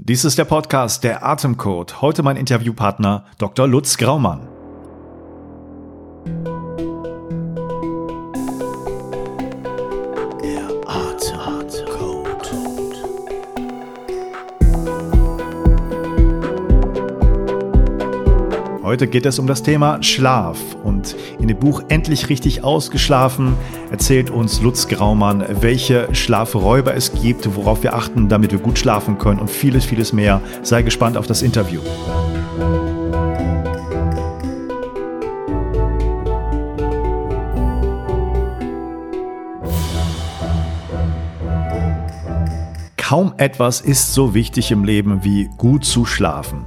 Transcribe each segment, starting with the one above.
Dies ist der Podcast Der Atemcode. Heute mein Interviewpartner Dr. Lutz Graumann. Heute geht es um das Thema Schlaf und in dem Buch Endlich richtig ausgeschlafen erzählt uns Lutz Graumann, welche Schlafräuber es gibt, worauf wir achten, damit wir gut schlafen können und vieles, vieles mehr. Sei gespannt auf das Interview. Kaum etwas ist so wichtig im Leben wie gut zu schlafen.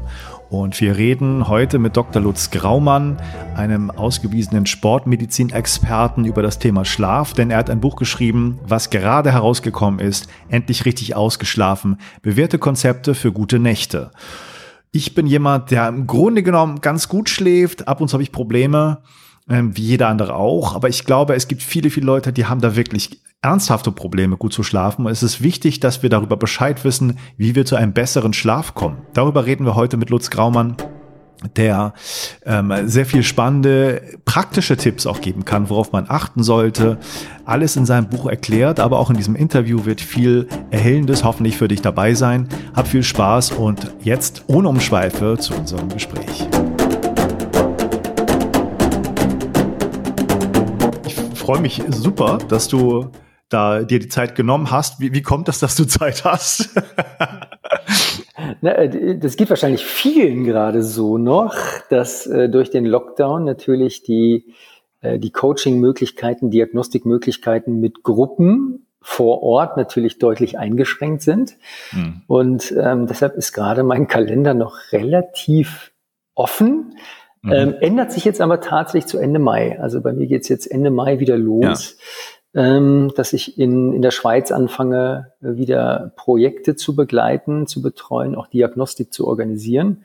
Und wir reden heute mit Dr. Lutz Graumann, einem ausgewiesenen Sportmedizin-Experten über das Thema Schlaf, denn er hat ein Buch geschrieben, was gerade herausgekommen ist, endlich richtig ausgeschlafen, bewährte Konzepte für gute Nächte. Ich bin jemand, der im Grunde genommen ganz gut schläft, ab und zu habe ich Probleme, ähm, wie jeder andere auch, aber ich glaube, es gibt viele, viele Leute, die haben da wirklich ernsthafte Probleme, gut zu schlafen. Und es ist wichtig, dass wir darüber Bescheid wissen, wie wir zu einem besseren Schlaf kommen. Darüber reden wir heute mit Lutz Graumann der ähm, sehr viel spannende praktische Tipps auch geben kann, worauf man achten sollte. Alles in seinem Buch erklärt, aber auch in diesem Interview wird viel Erhellendes hoffentlich für dich dabei sein. Hab viel Spaß und jetzt ohne Umschweife zu unserem Gespräch. Ich freue mich super, dass du da dir die Zeit genommen hast. Wie, wie kommt das, dass du Zeit hast? Na, äh, das geht wahrscheinlich vielen gerade so noch, dass äh, durch den Lockdown natürlich die, äh, die Coaching-Möglichkeiten, Diagnostikmöglichkeiten mit Gruppen vor Ort natürlich deutlich eingeschränkt sind. Hm. Und ähm, deshalb ist gerade mein Kalender noch relativ offen. Mhm. Ähm, ändert sich jetzt aber tatsächlich zu Ende Mai. Also bei mir geht's jetzt Ende Mai wieder los. Ja ähm, dass ich in, in der Schweiz anfange, wieder Projekte zu begleiten, zu betreuen, auch Diagnostik zu organisieren.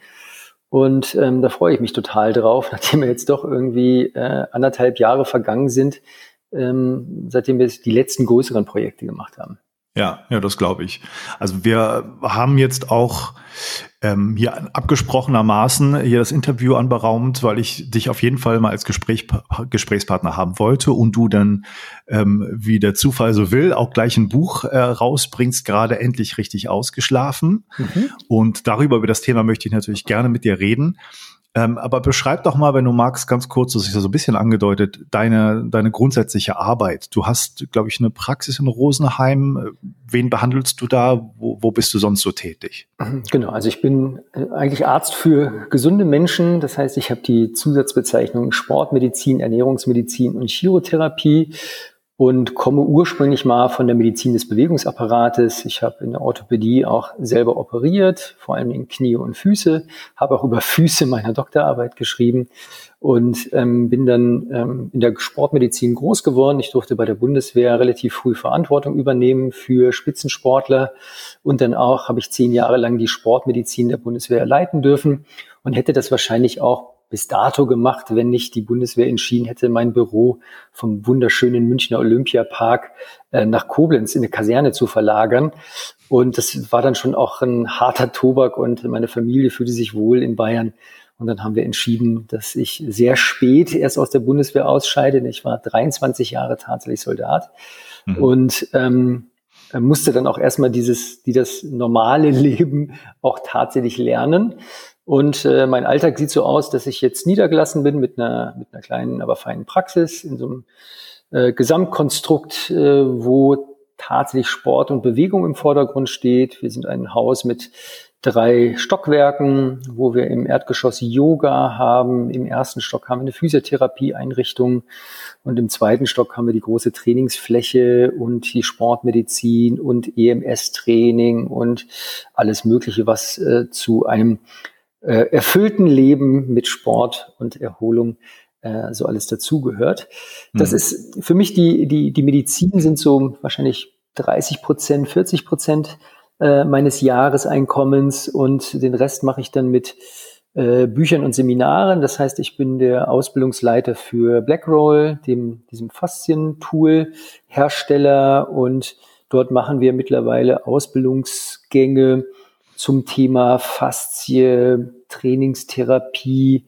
Und ähm, da freue ich mich total drauf, nachdem wir jetzt doch irgendwie äh, anderthalb Jahre vergangen sind, ähm, seitdem wir die letzten größeren Projekte gemacht haben. Ja, ja, das glaube ich. Also wir haben jetzt auch ähm, hier abgesprochenermaßen hier das Interview anberaumt, weil ich dich auf jeden Fall mal als Gespräch, Gesprächspartner haben wollte und du dann, ähm, wie der Zufall so will, auch gleich ein Buch äh, rausbringst, gerade endlich richtig ausgeschlafen. Mhm. Und darüber, über das Thema möchte ich natürlich gerne mit dir reden. Ähm, aber beschreib doch mal, wenn du magst, ganz kurz, das ist ja so ein bisschen angedeutet, deine, deine grundsätzliche Arbeit. Du hast, glaube ich, eine Praxis in Rosenheim. Wen behandelst du da? Wo, wo bist du sonst so tätig? Genau, also ich bin äh, eigentlich Arzt für gesunde Menschen. Das heißt, ich habe die Zusatzbezeichnung Sportmedizin, Ernährungsmedizin und Chirotherapie und komme ursprünglich mal von der Medizin des Bewegungsapparates. Ich habe in der Orthopädie auch selber operiert, vor allem in Knie und Füße, habe auch über Füße meiner Doktorarbeit geschrieben und ähm, bin dann ähm, in der Sportmedizin groß geworden. Ich durfte bei der Bundeswehr relativ früh Verantwortung übernehmen für Spitzensportler und dann auch habe ich zehn Jahre lang die Sportmedizin der Bundeswehr leiten dürfen und hätte das wahrscheinlich auch bis dato gemacht, wenn nicht die Bundeswehr entschieden hätte, mein Büro vom wunderschönen Münchner Olympiapark äh, nach Koblenz in eine Kaserne zu verlagern. Und das war dann schon auch ein harter Tobak und meine Familie fühlte sich wohl in Bayern. Und dann haben wir entschieden, dass ich sehr spät erst aus der Bundeswehr ausscheide. Ich war 23 Jahre tatsächlich Soldat mhm. und ähm, musste dann auch erstmal dieses, die das normale Leben auch tatsächlich lernen. Und äh, mein Alltag sieht so aus, dass ich jetzt niedergelassen bin mit einer, mit einer kleinen, aber feinen Praxis in so einem äh, Gesamtkonstrukt, äh, wo tatsächlich Sport und Bewegung im Vordergrund steht. Wir sind ein Haus mit drei Stockwerken, wo wir im Erdgeschoss Yoga haben. Im ersten Stock haben wir eine Physiotherapieeinrichtung und im zweiten Stock haben wir die große Trainingsfläche und die Sportmedizin und EMS-Training und alles Mögliche, was äh, zu einem äh, erfüllten Leben mit Sport und Erholung äh, so alles dazugehört. Das mhm. ist für mich die, die, die Medizin sind so wahrscheinlich 30 Prozent, 40 Prozent äh, meines Jahreseinkommens und den Rest mache ich dann mit äh, Büchern und Seminaren. Das heißt, ich bin der Ausbildungsleiter für Blackroll, dem, diesem Faszien-Tool, Hersteller und dort machen wir mittlerweile Ausbildungsgänge zum Thema Faszie, Trainingstherapie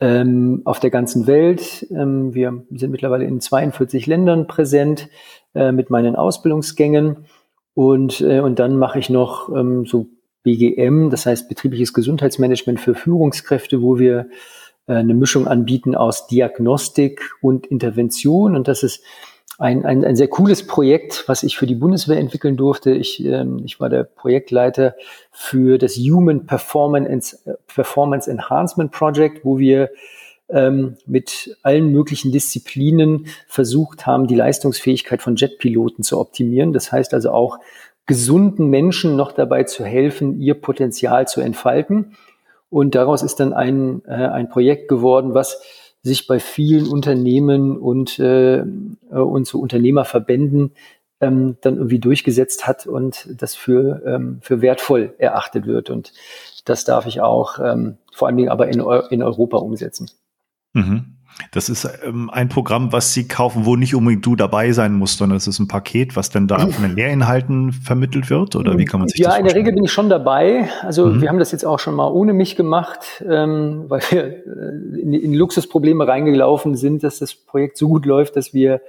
ähm, auf der ganzen Welt. Ähm, wir sind mittlerweile in 42 Ländern präsent äh, mit meinen Ausbildungsgängen. Und, äh, und dann mache ich noch ähm, so BGM, das heißt betriebliches Gesundheitsmanagement für Führungskräfte, wo wir äh, eine Mischung anbieten aus Diagnostik und Intervention. Und das ist ein, ein, ein sehr cooles Projekt, was ich für die Bundeswehr entwickeln durfte. Ich, ähm, ich war der Projektleiter für das Human Performance, Performance Enhancement Project, wo wir ähm, mit allen möglichen Disziplinen versucht haben, die Leistungsfähigkeit von Jetpiloten zu optimieren. Das heißt also auch gesunden Menschen noch dabei zu helfen, ihr Potenzial zu entfalten. Und daraus ist dann ein, äh, ein Projekt geworden, was sich bei vielen Unternehmen und, äh, und so Unternehmerverbänden ähm, dann irgendwie durchgesetzt hat und das für, ähm, für wertvoll erachtet wird. Und das darf ich auch ähm, vor allen Dingen aber in, in Europa umsetzen. Mhm. Das ist ähm, ein Programm, was Sie kaufen, wo nicht unbedingt du dabei sein musst, sondern es ist ein Paket, was dann da von den Lehrinhalten vermittelt wird? Oder wie kann man sich ja, das Ja, in der Regel bin ich schon dabei. Also mhm. wir haben das jetzt auch schon mal ohne mich gemacht, ähm, weil wir äh, in, in Luxusprobleme reingelaufen sind, dass das Projekt so gut läuft, dass wir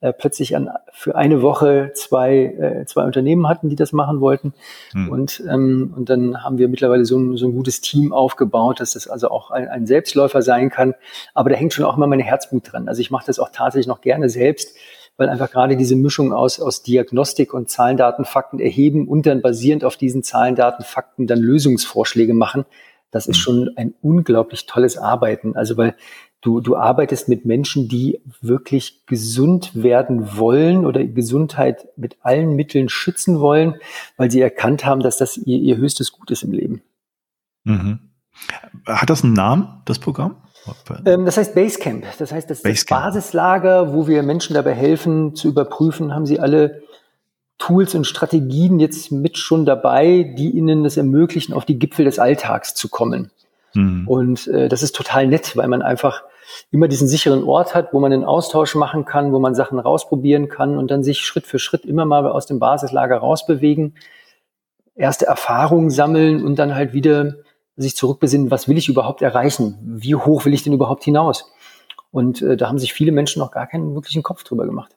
äh, plötzlich an, für eine Woche zwei, äh, zwei Unternehmen hatten, die das machen wollten. Hm. Und, ähm, und dann haben wir mittlerweile so ein, so ein gutes Team aufgebaut, dass das also auch ein, ein Selbstläufer sein kann. Aber da hängt schon auch immer mein Herzblut dran. Also ich mache das auch tatsächlich noch gerne selbst, weil einfach gerade diese Mischung aus, aus Diagnostik und Zahlen, Daten, Fakten erheben und dann basierend auf diesen Zahlen, Daten, Fakten dann Lösungsvorschläge machen, das ist hm. schon ein unglaublich tolles Arbeiten. Also weil Du, du arbeitest mit Menschen, die wirklich gesund werden wollen oder Gesundheit mit allen Mitteln schützen wollen, weil sie erkannt haben, dass das ihr, ihr höchstes Gut ist im Leben. Mhm. Hat das einen Namen, das Programm? Ähm, das heißt Basecamp. Das heißt, das ist das Basislager, wo wir Menschen dabei helfen zu überprüfen, haben sie alle Tools und Strategien jetzt mit schon dabei, die ihnen das ermöglichen, auf die Gipfel des Alltags zu kommen. Mhm. Und äh, das ist total nett, weil man einfach immer diesen sicheren Ort hat, wo man einen Austausch machen kann, wo man Sachen rausprobieren kann und dann sich Schritt für Schritt immer mal aus dem Basislager rausbewegen, erste Erfahrungen sammeln und dann halt wieder sich zurückbesinnen, was will ich überhaupt erreichen? Wie hoch will ich denn überhaupt hinaus? Und äh, da haben sich viele Menschen noch gar keinen wirklichen Kopf drüber gemacht.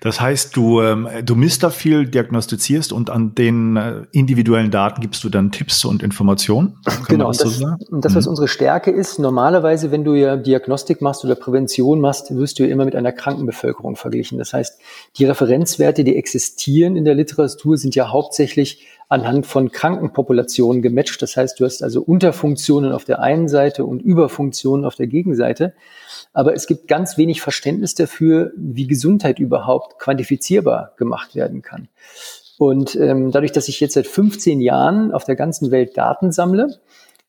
Das heißt, du, ähm, du misst da viel, diagnostizierst und an den äh, individuellen Daten gibst du dann Tipps und Informationen. genau, das, so und das, was mhm. unsere Stärke ist, normalerweise, wenn du ja Diagnostik machst oder Prävention machst, wirst du ja immer mit einer Krankenbevölkerung verglichen. Das heißt, die Referenzwerte, die existieren in der Literatur, sind ja hauptsächlich anhand von Krankenpopulationen gematcht. Das heißt, du hast also Unterfunktionen auf der einen Seite und Überfunktionen auf der Gegenseite. Aber es gibt ganz wenig Verständnis dafür, wie Gesundheit überhaupt quantifizierbar gemacht werden kann. Und ähm, dadurch, dass ich jetzt seit 15 Jahren auf der ganzen Welt Daten sammle,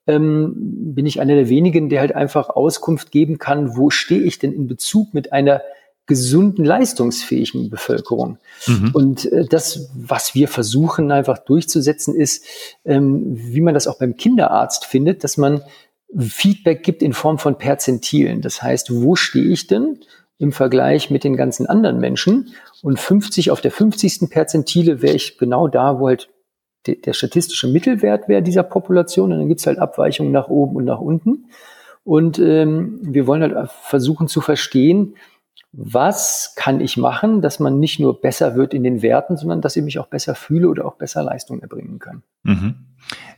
ähm, bin ich einer der wenigen, der halt einfach Auskunft geben kann, wo stehe ich denn in Bezug mit einer gesunden, leistungsfähigen Bevölkerung. Mhm. Und äh, das, was wir versuchen einfach durchzusetzen, ist, ähm, wie man das auch beim Kinderarzt findet, dass man Feedback gibt in Form von Perzentilen. Das heißt, wo stehe ich denn im Vergleich mit den ganzen anderen Menschen? Und 50 auf der 50. Perzentile wäre ich genau da, wo halt der, der statistische Mittelwert wäre dieser Population. Und dann gibt's halt Abweichungen nach oben und nach unten. Und ähm, wir wollen halt versuchen zu verstehen, was kann ich machen, dass man nicht nur besser wird in den Werten, sondern dass ich mich auch besser fühle oder auch besser Leistung erbringen kann. Mhm.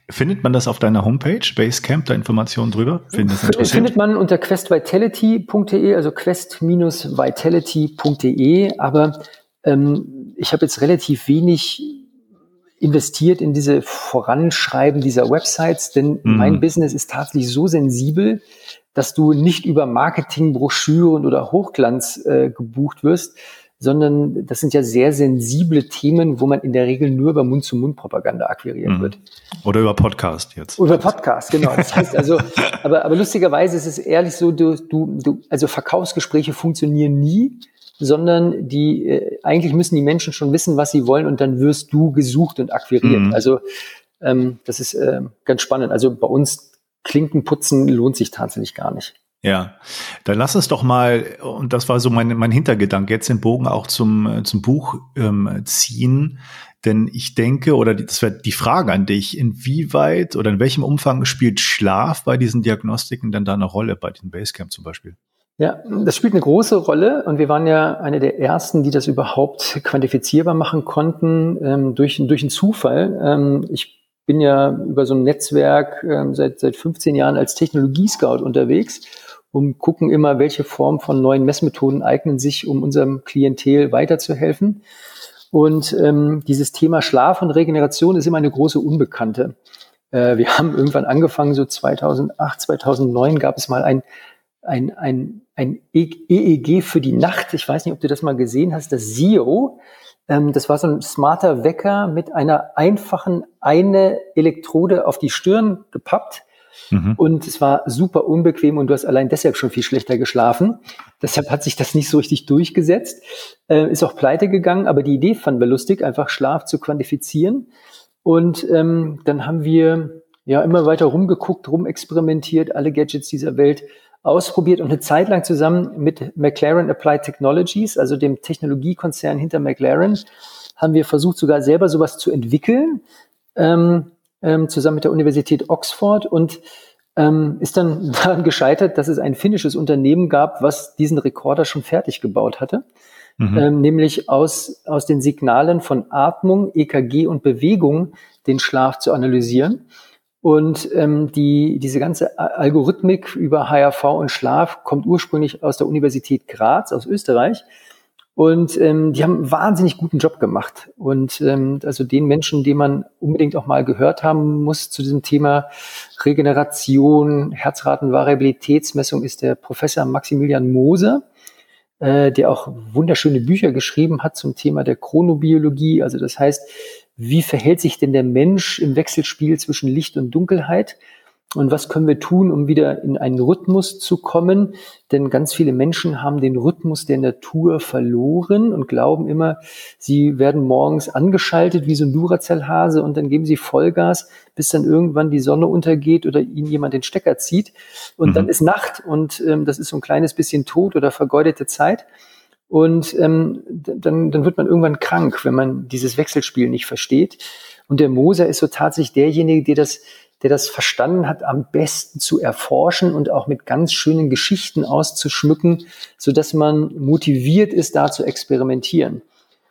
Findet man das auf deiner Homepage, Basecamp, da Informationen drüber? Findet, findet man unter questvitality.de, also quest-vitality.de, aber ähm, ich habe jetzt relativ wenig investiert in diese Voranschreiben dieser Websites, denn mhm. mein Business ist tatsächlich so sensibel, dass du nicht über Marketingbroschüren oder Hochglanz äh, gebucht wirst, sondern das sind ja sehr sensible Themen, wo man in der Regel nur über Mund-zu-Mund-Propaganda akquiriert mhm. wird. Oder über Podcast jetzt. Oder über Podcast, genau. Das heißt also, aber, aber lustigerweise ist es ehrlich so, du, du, du, also Verkaufsgespräche funktionieren nie, sondern die äh, eigentlich müssen die Menschen schon wissen, was sie wollen und dann wirst du gesucht und akquiriert. Mhm. Also ähm, das ist äh, ganz spannend. Also bei uns Klinkenputzen lohnt sich tatsächlich gar nicht. Ja, dann lass uns doch mal, und das war so mein, mein Hintergedanke, jetzt den Bogen auch zum, zum Buch ähm, ziehen. Denn ich denke, oder das wäre die Frage an dich, inwieweit oder in welchem Umfang spielt Schlaf bei diesen Diagnostiken denn da eine Rolle, bei den Basecamp zum Beispiel? Ja, das spielt eine große Rolle und wir waren ja eine der ersten, die das überhaupt quantifizierbar machen konnten ähm, durch, durch einen Zufall. Ähm, ich bin ja über so ein Netzwerk ähm, seit, seit 15 Jahren als Technologie-Scout unterwegs und gucken immer, welche Form von neuen Messmethoden eignen sich, um unserem Klientel weiterzuhelfen. Und ähm, dieses Thema Schlaf und Regeneration ist immer eine große Unbekannte. Äh, wir haben irgendwann angefangen, so 2008, 2009 gab es mal ein ein, ein, ein EEG für die Nacht. Ich weiß nicht, ob du das mal gesehen hast, das SIO. Ähm, das war so ein smarter Wecker mit einer einfachen eine Elektrode auf die Stirn gepappt. Mhm. Und es war super unbequem und du hast allein deshalb schon viel schlechter geschlafen. Deshalb hat sich das nicht so richtig durchgesetzt. Äh, ist auch pleite gegangen, aber die Idee fanden wir lustig, einfach Schlaf zu quantifizieren. Und ähm, dann haben wir ja immer weiter rumgeguckt, rumexperimentiert, alle Gadgets dieser Welt ausprobiert und eine Zeit lang zusammen mit McLaren Applied Technologies, also dem Technologiekonzern hinter McLaren, haben wir versucht, sogar selber sowas zu entwickeln, ähm, ähm, zusammen mit der Universität Oxford und ähm, ist dann daran gescheitert, dass es ein finnisches Unternehmen gab, was diesen Rekorder schon fertig gebaut hatte, mhm. ähm, nämlich aus, aus den Signalen von Atmung, EKG und Bewegung den Schlaf zu analysieren. Und ähm, die, diese ganze Algorithmik über HRV und Schlaf kommt ursprünglich aus der Universität Graz, aus Österreich. Und ähm, die haben einen wahnsinnig guten Job gemacht. Und ähm, also den Menschen, den man unbedingt auch mal gehört haben muss zu diesem Thema Regeneration, Herzratenvariabilitätsmessung, ist der Professor Maximilian Moser, äh, der auch wunderschöne Bücher geschrieben hat zum Thema der Chronobiologie. Also das heißt, wie verhält sich denn der Mensch im Wechselspiel zwischen Licht und Dunkelheit? Und was können wir tun, um wieder in einen Rhythmus zu kommen? Denn ganz viele Menschen haben den Rhythmus der Natur verloren und glauben immer, sie werden morgens angeschaltet wie so ein Duracell-Hase und dann geben sie Vollgas, bis dann irgendwann die Sonne untergeht oder ihnen jemand den Stecker zieht. Und mhm. dann ist Nacht und ähm, das ist so ein kleines bisschen Tod oder vergeudete Zeit. Und ähm, dann, dann wird man irgendwann krank, wenn man dieses Wechselspiel nicht versteht. Und der Moser ist so tatsächlich derjenige, der das, der das verstanden hat, am besten zu erforschen und auch mit ganz schönen Geschichten auszuschmücken, so dass man motiviert ist, da zu experimentieren.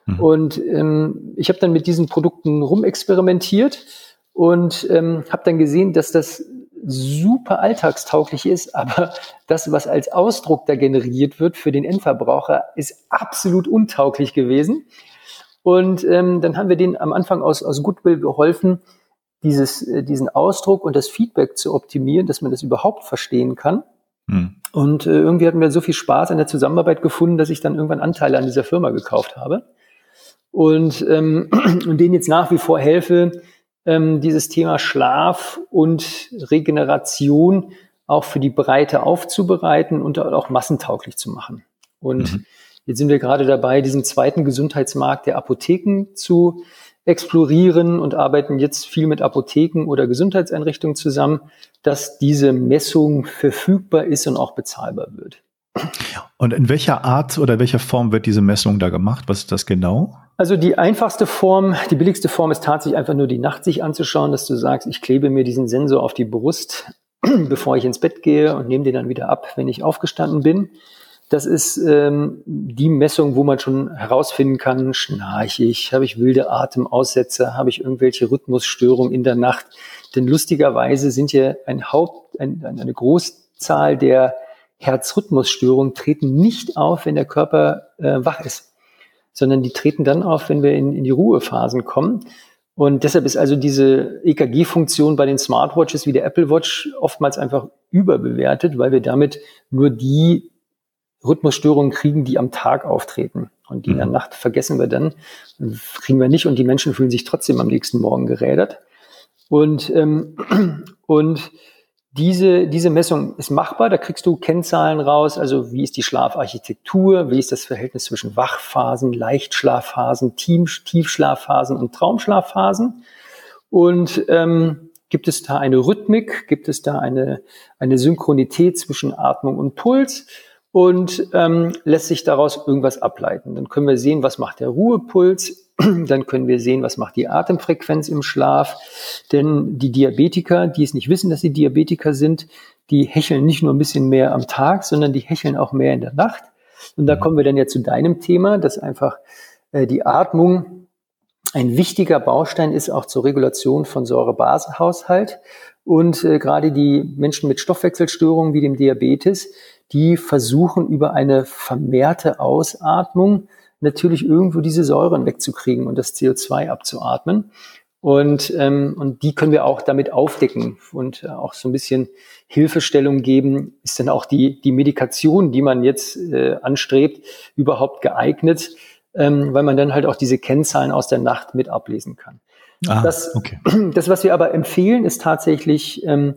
Mhm. Und ähm, ich habe dann mit diesen Produkten rumexperimentiert und ähm, habe dann gesehen, dass das super alltagstauglich ist, aber das, was als Ausdruck da generiert wird für den Endverbraucher, ist absolut untauglich gewesen. Und ähm, dann haben wir den am Anfang aus, aus Goodwill geholfen, dieses, äh, diesen Ausdruck und das Feedback zu optimieren, dass man das überhaupt verstehen kann. Hm. Und äh, irgendwie hatten wir so viel Spaß an der Zusammenarbeit gefunden, dass ich dann irgendwann Anteile an dieser Firma gekauft habe. Und, ähm, und denen jetzt nach wie vor helfe, ähm, dieses Thema Schlaf und Regeneration auch für die Breite aufzubereiten und auch massentauglich zu machen. Und mhm. jetzt sind wir gerade dabei, diesen zweiten Gesundheitsmarkt der Apotheken zu explorieren und arbeiten jetzt viel mit Apotheken oder Gesundheitseinrichtungen zusammen, dass diese Messung verfügbar ist und auch bezahlbar wird. Und in welcher Art oder welcher Form wird diese Messung da gemacht? Was ist das genau? Also die einfachste Form, die billigste Form ist tatsächlich einfach nur die Nacht sich anzuschauen, dass du sagst, ich klebe mir diesen Sensor auf die Brust, bevor ich ins Bett gehe und nehme den dann wieder ab, wenn ich aufgestanden bin. Das ist ähm, die Messung, wo man schon herausfinden kann, schnarche ich, habe ich wilde Atemaussetzer, habe ich irgendwelche Rhythmusstörungen in der Nacht. Denn lustigerweise sind ja ein Haupt, ein, eine Großzahl der Herzrhythmusstörungen treten nicht auf, wenn der Körper äh, wach ist sondern die treten dann auf, wenn wir in, in die Ruhephasen kommen. Und deshalb ist also diese EKG-Funktion bei den Smartwatches wie der Apple Watch oftmals einfach überbewertet, weil wir damit nur die Rhythmusstörungen kriegen, die am Tag auftreten. Und die in der mhm. Nacht vergessen wir dann, kriegen wir nicht und die Menschen fühlen sich trotzdem am nächsten Morgen gerädert. Und, ähm, und diese, diese Messung ist machbar, da kriegst du Kennzahlen raus, also wie ist die Schlafarchitektur, wie ist das Verhältnis zwischen Wachphasen, Leichtschlafphasen, Tiefschlafphasen und Traumschlafphasen. Und ähm, gibt es da eine Rhythmik, gibt es da eine, eine Synchronität zwischen Atmung und Puls? Und ähm, lässt sich daraus irgendwas ableiten. Dann können wir sehen, was macht der Ruhepuls, Dann können wir sehen, was macht die Atemfrequenz im Schlaf. Denn die Diabetiker, die es nicht wissen, dass sie Diabetiker sind, die hecheln nicht nur ein bisschen mehr am Tag, sondern die hecheln auch mehr in der Nacht. Und da mhm. kommen wir dann ja zu deinem Thema, dass einfach äh, die Atmung ein wichtiger Baustein ist auch zur Regulation von Säurebasehaushalt. Und äh, gerade die Menschen mit Stoffwechselstörungen wie dem Diabetes, die versuchen über eine vermehrte Ausatmung natürlich irgendwo diese Säuren wegzukriegen und das CO2 abzuatmen. Und, ähm, und die können wir auch damit aufdecken und äh, auch so ein bisschen Hilfestellung geben. Ist denn auch die, die Medikation, die man jetzt äh, anstrebt, überhaupt geeignet? Ähm, weil man dann halt auch diese Kennzahlen aus der Nacht mit ablesen kann. Ah, das, okay. das, was wir aber empfehlen, ist tatsächlich ähm,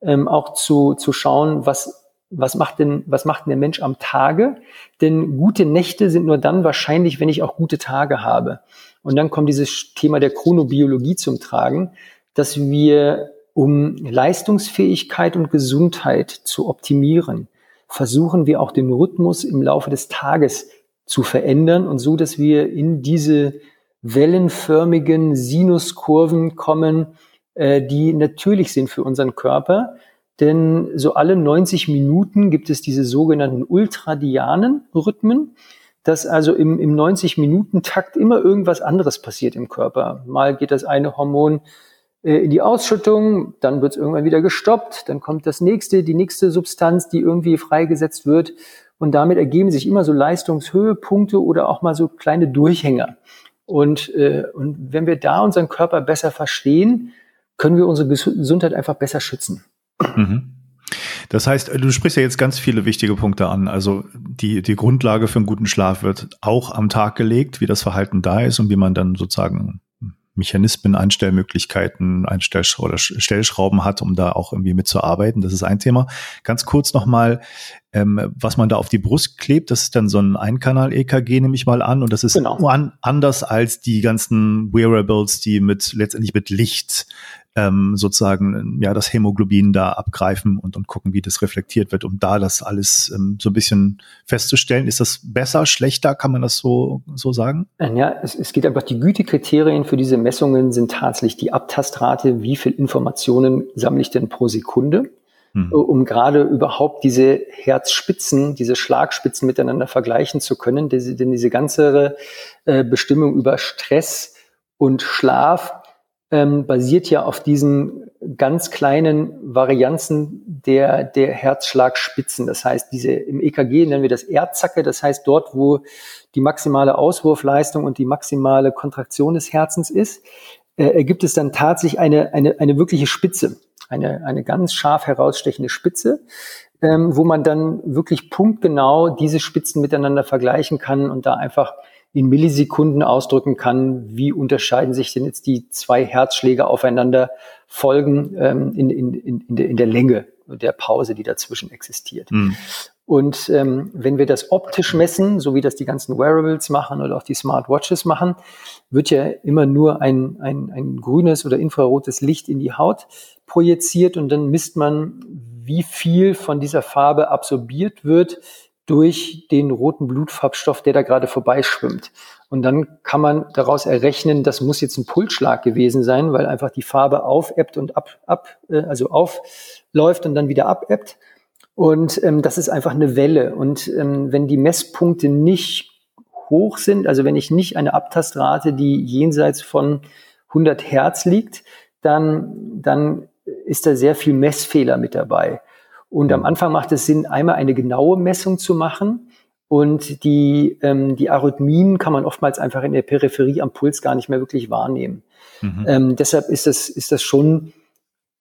ähm, auch zu, zu schauen, was was macht denn, was macht denn der Mensch am Tage? Denn gute Nächte sind nur dann wahrscheinlich, wenn ich auch gute Tage habe. Und dann kommt dieses Thema der Chronobiologie zum Tragen, dass wir, um Leistungsfähigkeit und Gesundheit zu optimieren, versuchen wir auch den Rhythmus im Laufe des Tages zu verändern und so, dass wir in diese wellenförmigen Sinuskurven kommen, äh, die natürlich sind für unseren Körper, denn so alle 90 Minuten gibt es diese sogenannten ultradianen Rhythmen, dass also im, im 90-Minuten-Takt immer irgendwas anderes passiert im Körper. Mal geht das eine Hormon äh, in die Ausschüttung, dann wird es irgendwann wieder gestoppt, dann kommt das nächste, die nächste Substanz, die irgendwie freigesetzt wird. Und damit ergeben sich immer so Leistungshöhepunkte oder auch mal so kleine Durchhänger. Und, äh, und wenn wir da unseren Körper besser verstehen, können wir unsere Gesundheit einfach besser schützen. Mhm. Das heißt, du sprichst ja jetzt ganz viele wichtige Punkte an. Also die, die Grundlage für einen guten Schlaf wird auch am Tag gelegt, wie das Verhalten da ist und wie man dann sozusagen Mechanismen, Einstellmöglichkeiten, Einstell- oder Stellschrauben hat, um da auch irgendwie mitzuarbeiten. Das ist ein Thema. Ganz kurz nochmal, ähm, was man da auf die Brust klebt, das ist dann so ein Einkanal-EKG, nehme ich mal an. Und das ist genau. an, anders als die ganzen Wearables, die mit letztendlich mit Licht ähm, sozusagen ja das Hämoglobin da abgreifen und, und gucken, wie das reflektiert wird, um da das alles ähm, so ein bisschen festzustellen. Ist das besser, schlechter, kann man das so, so sagen? Äh, ja, es, es geht einfach, die Gütekriterien für diese Messungen sind tatsächlich die Abtastrate, wie viel Informationen sammle ich denn pro Sekunde, mhm. um gerade überhaupt diese Herzspitzen, diese Schlagspitzen miteinander vergleichen zu können. Denn diese ganze äh, Bestimmung über Stress und Schlaf ähm, basiert ja auf diesen ganz kleinen Varianzen der, der Herzschlagspitzen. Das heißt, diese, im EKG nennen wir das Erdzacke. Das heißt, dort, wo die maximale Auswurfleistung und die maximale Kontraktion des Herzens ist, äh, ergibt es dann tatsächlich eine, eine, eine wirkliche Spitze. Eine, eine ganz scharf herausstechende Spitze, ähm, wo man dann wirklich punktgenau diese Spitzen miteinander vergleichen kann und da einfach in Millisekunden ausdrücken kann, wie unterscheiden sich denn jetzt die zwei Herzschläge aufeinander folgen ähm, in, in, in, in, der, in der Länge der Pause, die dazwischen existiert. Mhm. Und ähm, wenn wir das optisch messen, so wie das die ganzen Wearables machen oder auch die Smartwatches machen, wird ja immer nur ein, ein, ein grünes oder infrarotes Licht in die Haut projiziert und dann misst man, wie viel von dieser Farbe absorbiert wird durch den roten Blutfarbstoff, der da gerade vorbeischwimmt. Und dann kann man daraus errechnen, das muss jetzt ein Pulsschlag gewesen sein, weil einfach die Farbe aufebbt und ab, ab äh, also aufläuft und dann wieder abebbt. Und ähm, das ist einfach eine Welle. Und ähm, wenn die Messpunkte nicht hoch sind, also wenn ich nicht eine Abtastrate, die jenseits von 100 Hertz liegt, dann, dann ist da sehr viel Messfehler mit dabei. Und am Anfang macht es Sinn, einmal eine genaue Messung zu machen. Und die, ähm, die Arrhythmien kann man oftmals einfach in der Peripherie am Puls gar nicht mehr wirklich wahrnehmen. Mhm. Ähm, deshalb ist das, ist das schon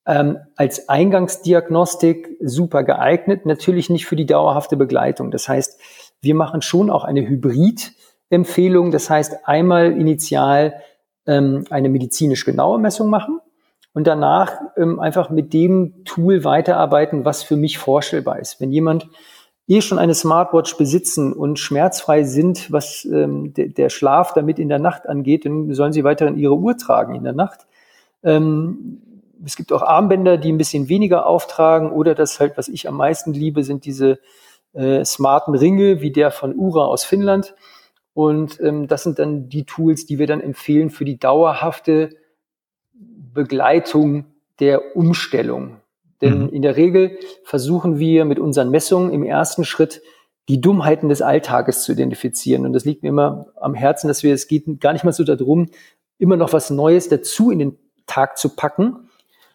ähm, als Eingangsdiagnostik super geeignet, natürlich nicht für die dauerhafte Begleitung. Das heißt, wir machen schon auch eine Hybrid-Empfehlung. Das heißt, einmal initial ähm, eine medizinisch genaue Messung machen und danach ähm, einfach mit dem Tool weiterarbeiten, was für mich vorstellbar ist. Wenn jemand eh schon eine Smartwatch besitzen und schmerzfrei sind, was ähm, de der Schlaf damit in der Nacht angeht, dann sollen sie weiterhin ihre Uhr tragen in der Nacht. Ähm, es gibt auch Armbänder, die ein bisschen weniger auftragen oder das halt, was ich am meisten liebe, sind diese äh, smarten Ringe wie der von Ura aus Finnland Und ähm, das sind dann die Tools, die wir dann empfehlen für die dauerhafte Begleitung der Umstellung. Denn mhm. in der Regel versuchen wir mit unseren Messungen im ersten Schritt die Dummheiten des Alltages zu identifizieren. Und das liegt mir immer am Herzen, dass wir, es geht gar nicht mal so darum, immer noch was Neues dazu in den Tag zu packen,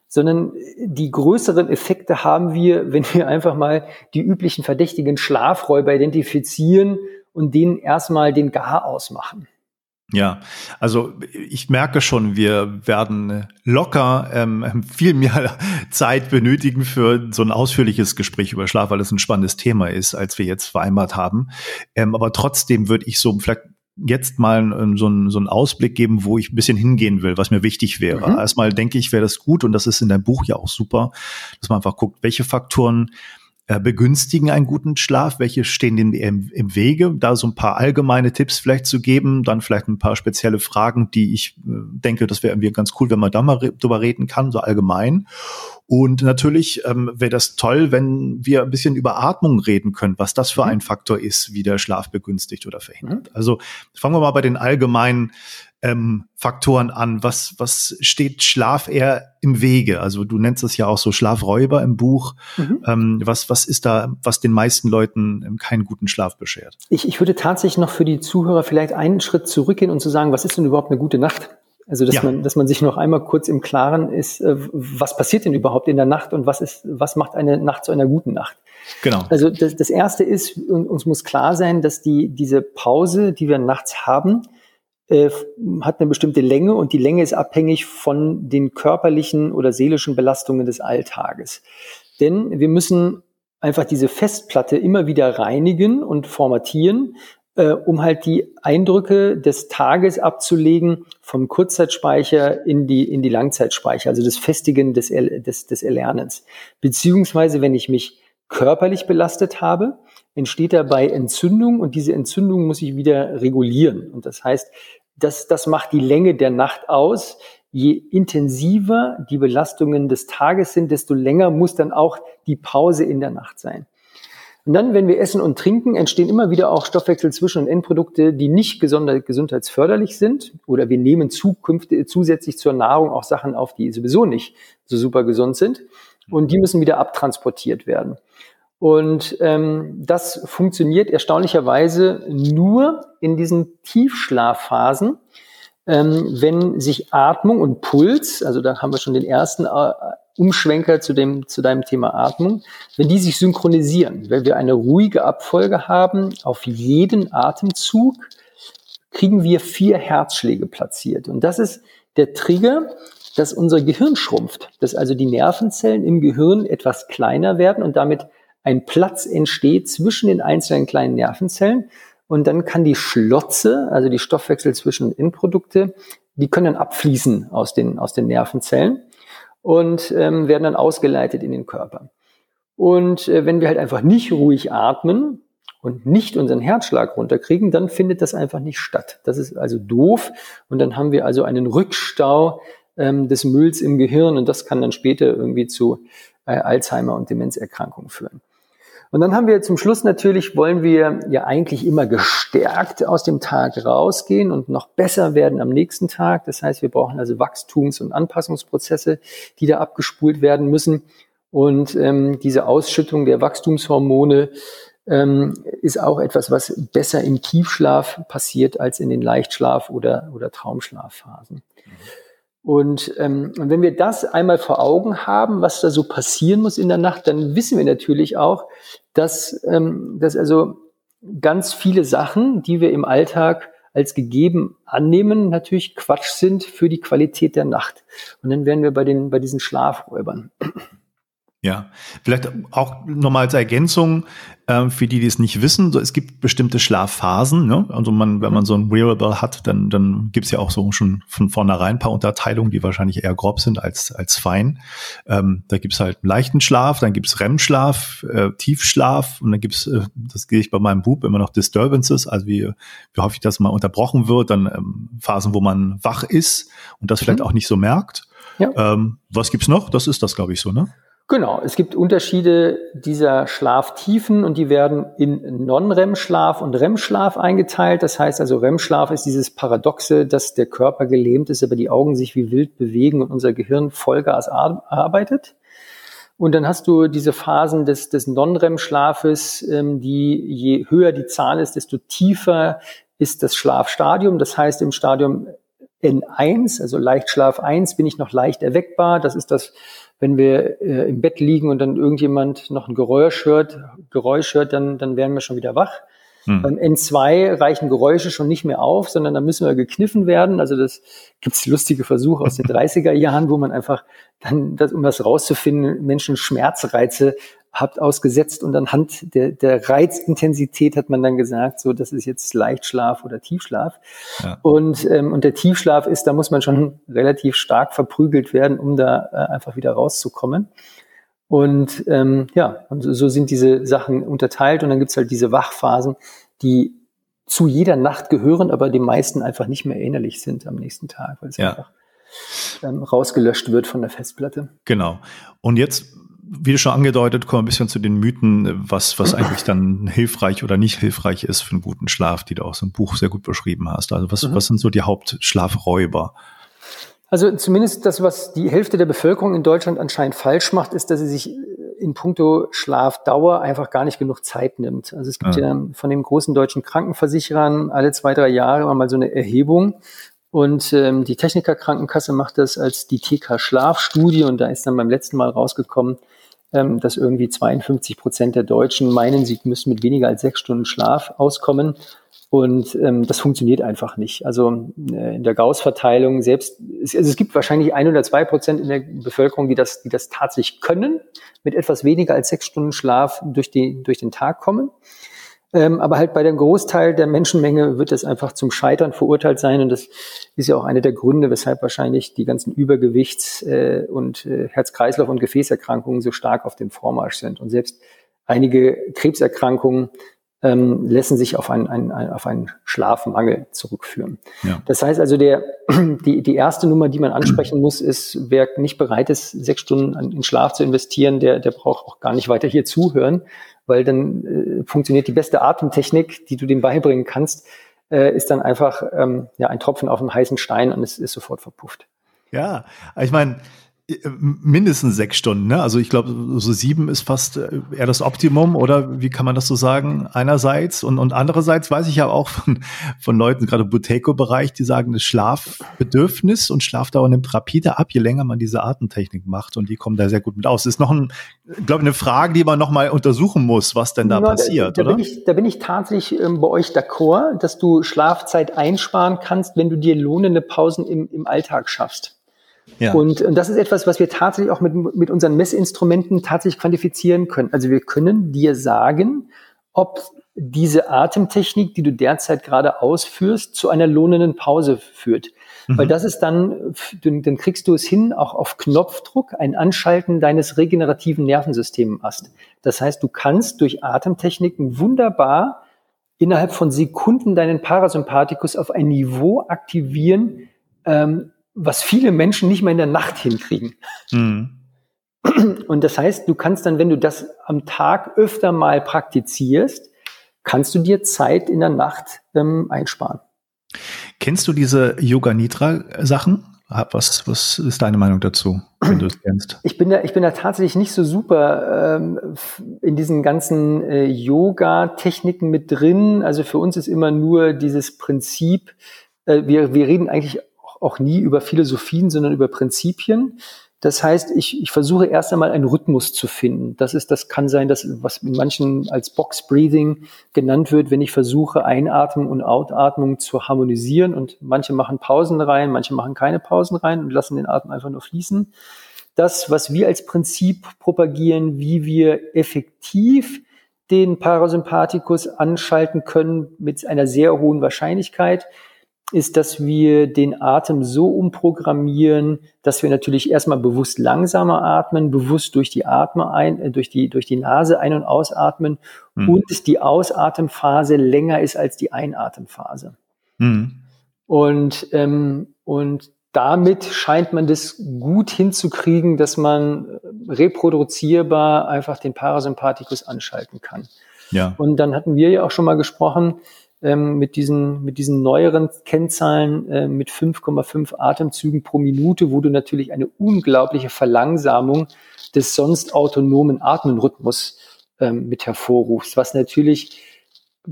sondern die größeren Effekte haben wir, wenn wir einfach mal die üblichen verdächtigen Schlafräuber identifizieren und denen erstmal den Gar ausmachen. Ja, also ich merke schon, wir werden locker ähm, viel mehr Zeit benötigen für so ein ausführliches Gespräch über Schlaf, weil es ein spannendes Thema ist, als wir jetzt vereinbart haben. Ähm, aber trotzdem würde ich so vielleicht jetzt mal ähm, so, einen, so einen Ausblick geben, wo ich ein bisschen hingehen will, was mir wichtig wäre. Mhm. Erstmal denke ich, wäre das gut und das ist in deinem Buch ja auch super, dass man einfach guckt, welche Faktoren begünstigen einen guten Schlaf? Welche stehen dem im, im, Wege? Da so ein paar allgemeine Tipps vielleicht zu geben, dann vielleicht ein paar spezielle Fragen, die ich äh, denke, das wäre irgendwie ganz cool, wenn man da mal drüber reden kann, so allgemein. Und natürlich ähm, wäre das toll, wenn wir ein bisschen über Atmung reden können, was das für mhm. ein Faktor ist, wie der Schlaf begünstigt oder verhindert. Mhm. Also fangen wir mal bei den allgemeinen ähm, Faktoren an? Was, was steht Schlaf eher im Wege? Also du nennst es ja auch so Schlafräuber im Buch. Mhm. Ähm, was, was ist da, was den meisten Leuten ähm, keinen guten Schlaf beschert? Ich, ich würde tatsächlich noch für die Zuhörer vielleicht einen Schritt zurückgehen und zu sagen, was ist denn überhaupt eine gute Nacht? Also dass ja. man, dass man sich noch einmal kurz im Klaren ist, äh, was passiert denn überhaupt in der Nacht und was ist, was macht eine Nacht zu einer guten Nacht? Genau. Also das, das erste ist, uns muss klar sein, dass die diese Pause, die wir nachts haben, äh, hat eine bestimmte Länge und die Länge ist abhängig von den körperlichen oder seelischen Belastungen des Alltages. Denn wir müssen einfach diese Festplatte immer wieder reinigen und formatieren, äh, um halt die Eindrücke des Tages abzulegen vom Kurzzeitspeicher in die, in die Langzeitspeicher, also das Festigen des, des, des Erlernens. Beziehungsweise, wenn ich mich körperlich belastet habe, entsteht dabei Entzündung und diese Entzündung muss ich wieder regulieren. Und das heißt, das, das macht die Länge der Nacht aus. Je intensiver die Belastungen des Tages sind, desto länger muss dann auch die Pause in der Nacht sein. Und dann, wenn wir essen und trinken, entstehen immer wieder auch Stoffwechselzwischen- und Endprodukte, die nicht gesundheitsförderlich sind. Oder wir nehmen zukünftig, zusätzlich zur Nahrung auch Sachen auf, die sowieso nicht so super gesund sind. Und die müssen wieder abtransportiert werden. Und ähm, das funktioniert erstaunlicherweise nur in diesen Tiefschlafphasen, ähm, wenn sich Atmung und Puls, also da haben wir schon den ersten äh, Umschwenker zu, dem, zu deinem Thema Atmung, wenn die sich synchronisieren, wenn wir eine ruhige Abfolge haben, auf jeden Atemzug kriegen wir vier Herzschläge platziert. Und das ist der Trigger, dass unser Gehirn schrumpft, dass also die Nervenzellen im Gehirn etwas kleiner werden und damit ein Platz entsteht zwischen den einzelnen kleinen Nervenzellen und dann kann die Schlotze, also die Stoffwechsel zwischen Endprodukte, die können dann abfließen aus den, aus den Nervenzellen und ähm, werden dann ausgeleitet in den Körper. Und äh, wenn wir halt einfach nicht ruhig atmen und nicht unseren Herzschlag runterkriegen, dann findet das einfach nicht statt. Das ist also doof und dann haben wir also einen Rückstau ähm, des Mülls im Gehirn und das kann dann später irgendwie zu äh, Alzheimer und Demenzerkrankungen führen. Und dann haben wir zum Schluss natürlich, wollen wir ja eigentlich immer gestärkt aus dem Tag rausgehen und noch besser werden am nächsten Tag. Das heißt, wir brauchen also Wachstums- und Anpassungsprozesse, die da abgespult werden müssen. Und ähm, diese Ausschüttung der Wachstumshormone ähm, ist auch etwas, was besser im Tiefschlaf passiert als in den Leichtschlaf- oder, oder Traumschlafphasen. Mhm. Und, ähm, wenn wir das einmal vor Augen haben, was da so passieren muss in der Nacht, dann wissen wir natürlich auch, dass, ähm, dass also ganz viele Sachen, die wir im Alltag als gegeben annehmen, natürlich Quatsch sind für die Qualität der Nacht. Und dann wären wir bei, den, bei diesen Schlafräubern. Ja, vielleicht auch nochmal als Ergänzung äh, für die, die es nicht wissen. So, es gibt bestimmte Schlafphasen. Ne? Also man, wenn man so ein Wearable hat, dann, dann gibt es ja auch so schon von vornherein ein paar Unterteilungen, die wahrscheinlich eher grob sind als, als fein. Ähm, da gibt es halt einen leichten Schlaf, dann gibt es REM-Schlaf, äh, Tiefschlaf und dann gibt es, äh, das gehe ich bei meinem Buch, immer noch Disturbances, also wie, wie häufig das mal unterbrochen wird, dann ähm, Phasen, wo man wach ist und das vielleicht mhm. auch nicht so merkt. Ja. Ähm, was gibt's noch? Das ist das, glaube ich, so, ne? Genau, es gibt Unterschiede dieser Schlaftiefen und die werden in Non-REM-Schlaf und REM-Schlaf eingeteilt. Das heißt also, REM-Schlaf ist dieses Paradoxe, dass der Körper gelähmt ist, aber die Augen sich wie wild bewegen und unser Gehirn Vollgas arbeitet. Und dann hast du diese Phasen des, des Non-REM-Schlafes, ähm, die je höher die Zahl ist, desto tiefer ist das Schlafstadium. Das heißt, im Stadium N1, also Leichtschlaf 1, bin ich noch leicht erweckbar. Das ist das wenn wir äh, im Bett liegen und dann irgendjemand noch ein Geräusch hört, Geräusch hört, dann, dann werden wir schon wieder wach. Hm. Beim N2 reichen Geräusche schon nicht mehr auf, sondern da müssen wir gekniffen werden. Also das gibt's lustige Versuche aus den 30er Jahren, wo man einfach dann, das, um das rauszufinden, Menschen Schmerzreize habt ausgesetzt und anhand der, der Reizintensität hat man dann gesagt, so das ist jetzt Leichtschlaf oder Tiefschlaf. Ja. Und, ähm, und der Tiefschlaf ist, da muss man schon relativ stark verprügelt werden, um da äh, einfach wieder rauszukommen. Und ähm, ja, und so sind diese Sachen unterteilt und dann gibt's halt diese Wachphasen, die zu jeder Nacht gehören, aber den meisten einfach nicht mehr erinnerlich sind am nächsten Tag, weil es ja. einfach ähm, rausgelöscht wird von der Festplatte. Genau. Und jetzt wie du schon angedeutet, kommen wir ein bisschen zu den Mythen, was, was eigentlich dann hilfreich oder nicht hilfreich ist für einen guten Schlaf, die du auch so im Buch sehr gut beschrieben hast. Also was, mhm. was sind so die Hauptschlafräuber? Also zumindest das, was die Hälfte der Bevölkerung in Deutschland anscheinend falsch macht, ist, dass sie sich in puncto Schlafdauer einfach gar nicht genug Zeit nimmt. Also es gibt ja, ja von den großen deutschen Krankenversicherern alle zwei, drei Jahre immer mal so eine Erhebung, und ähm, die Techniker Krankenkasse macht das als die TK Schlafstudie und da ist dann beim letzten Mal rausgekommen, ähm, dass irgendwie 52 Prozent der Deutschen meinen, sie müssen mit weniger als sechs Stunden Schlaf auskommen. Und ähm, das funktioniert einfach nicht. Also äh, in der Gauss-Verteilung selbst, es, also es gibt wahrscheinlich ein oder zwei Prozent in der Bevölkerung, die das, die das tatsächlich können, mit etwas weniger als sechs Stunden Schlaf durch, die, durch den Tag kommen. Ähm, aber halt bei dem Großteil der Menschenmenge wird es einfach zum Scheitern verurteilt sein. Und das ist ja auch einer der Gründe, weshalb wahrscheinlich die ganzen Übergewichts- äh, und äh, Herz-Kreislauf- und Gefäßerkrankungen so stark auf dem Vormarsch sind. Und selbst einige Krebserkrankungen ähm, lassen sich auf einen, einen, auf einen Schlafmangel zurückführen. Ja. Das heißt also, der, die, die erste Nummer, die man ansprechen muss, ist, wer nicht bereit ist, sechs Stunden in Schlaf zu investieren, der, der braucht auch gar nicht weiter hier zuhören, weil dann äh, funktioniert die beste Atemtechnik, die du dem beibringen kannst, äh, ist dann einfach ähm, ja, ein Tropfen auf einem heißen Stein und es ist sofort verpufft. Ja, ich meine, mindestens sechs Stunden, ne? Also ich glaube, so sieben ist fast äh, eher das Optimum, oder wie kann man das so sagen? Einerseits und, und andererseits weiß ich ja auch von, von Leuten, gerade im Buteco-Bereich, die sagen, das Schlafbedürfnis und Schlafdauer nimmt rapide ab, je länger man diese Atemtechnik macht und die kommen da sehr gut mit aus. Das ist noch ein, glaube eine Frage, die man noch mal untersuchen muss, was denn da ja, passiert, da, da oder? Bin ich, da bin ich tatsächlich ähm, bei euch d'accord, dass du Schlafzeit einsparen kannst, wenn du dir lohnende Pausen im, im Alltag schaffst. Ja. Und, und das ist etwas, was wir tatsächlich auch mit, mit unseren Messinstrumenten tatsächlich quantifizieren können. Also wir können dir sagen, ob diese Atemtechnik, die du derzeit gerade ausführst, zu einer lohnenden Pause führt. Mhm. Weil das ist dann, dann kriegst du es hin, auch auf Knopfdruck ein Anschalten deines regenerativen Nervensystems hast. Das heißt, du kannst durch Atemtechniken wunderbar innerhalb von Sekunden deinen Parasympathikus auf ein Niveau aktivieren, ähm, was viele Menschen nicht mehr in der Nacht hinkriegen. Mhm. Und das heißt, du kannst dann, wenn du das am Tag öfter mal praktizierst, kannst du dir Zeit in der Nacht ähm, einsparen. Kennst du diese Yoga Nitra Sachen? Was, was ist deine Meinung dazu, wenn du es kennst? Ich bin da, ich bin da tatsächlich nicht so super ähm, in diesen ganzen äh, Yoga-Techniken mit drin. Also für uns ist immer nur dieses Prinzip, äh, wir, wir reden eigentlich auch nie über Philosophien, sondern über Prinzipien. Das heißt, ich, ich versuche erst einmal einen Rhythmus zu finden. Das ist, das kann sein, dass was in manchen als Box Breathing genannt wird, wenn ich versuche, Einatmung und Outatmung zu harmonisieren und manche machen Pausen rein, manche machen keine Pausen rein und lassen den Atem einfach nur fließen. Das, was wir als Prinzip propagieren, wie wir effektiv den Parasympathikus anschalten können mit einer sehr hohen Wahrscheinlichkeit, ist, dass wir den Atem so umprogrammieren, dass wir natürlich erstmal bewusst langsamer atmen, bewusst durch die Atme ein, äh, durch die, durch die Nase ein- und ausatmen mhm. und die Ausatemphase länger ist als die Einatemphase. Mhm. Und, ähm, und damit scheint man das gut hinzukriegen, dass man reproduzierbar einfach den Parasympathikus anschalten kann. Ja. Und dann hatten wir ja auch schon mal gesprochen, ähm, mit diesen, mit diesen neueren Kennzahlen äh, mit 5,5 Atemzügen pro Minute, wo du natürlich eine unglaubliche Verlangsamung des sonst autonomen Atmenrhythmus ähm, mit hervorrufst, was natürlich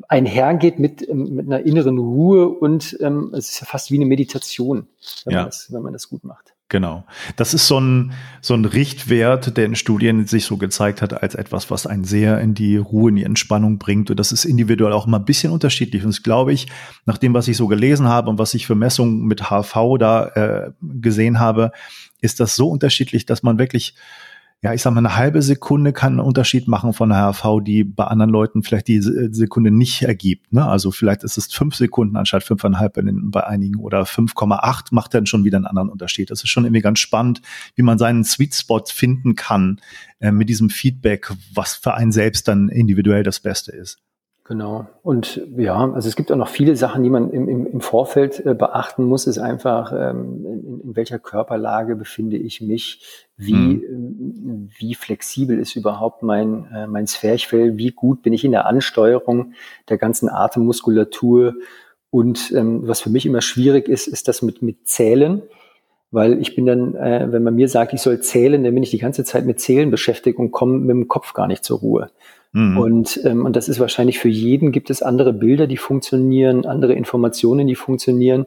einhergeht mit, ähm, mit einer inneren Ruhe und ähm, es ist ja fast wie eine Meditation, wenn, ja. man das, wenn man das gut macht. Genau. Das ist so ein, so ein Richtwert, der in Studien sich so gezeigt hat, als etwas, was einen sehr in die Ruhe, in die Entspannung bringt. Und das ist individuell auch immer ein bisschen unterschiedlich. Und das glaube ich, nach dem, was ich so gelesen habe und was ich für Messungen mit HV da äh, gesehen habe, ist das so unterschiedlich, dass man wirklich ja, ich sag mal, eine halbe Sekunde kann einen Unterschied machen von einer HV, die bei anderen Leuten vielleicht die Sekunde nicht ergibt. Ne? Also vielleicht ist es fünf Sekunden anstatt fünfeinhalb bei einigen oder 5,8 macht dann schon wieder einen anderen Unterschied. Das ist schon irgendwie ganz spannend, wie man seinen Sweet Spot finden kann äh, mit diesem Feedback, was für einen selbst dann individuell das Beste ist. Genau. Und ja, also es gibt auch noch viele Sachen, die man im, im, im Vorfeld äh, beachten muss, ist einfach, ähm, in, in, welcher Körperlage befinde ich mich, wie, mhm. wie flexibel ist überhaupt mein, äh, mein Zwerchfell, wie gut bin ich in der Ansteuerung der ganzen Atemmuskulatur. Und ähm, was für mich immer schwierig ist, ist das mit, mit Zählen. Weil ich bin dann, äh, wenn man mir sagt, ich soll zählen, dann bin ich die ganze Zeit mit Zählen beschäftigt und komme mit dem Kopf gar nicht zur Ruhe. Mhm. Und, ähm, und das ist wahrscheinlich für jeden, gibt es andere Bilder, die funktionieren, andere Informationen, die funktionieren.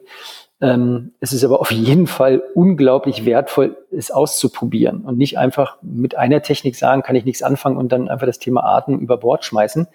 Ähm, es ist aber auf jeden Fall unglaublich wertvoll, es auszuprobieren und nicht einfach mit einer Technik sagen, kann ich nichts anfangen und dann einfach das Thema Atmen über Bord schmeißen,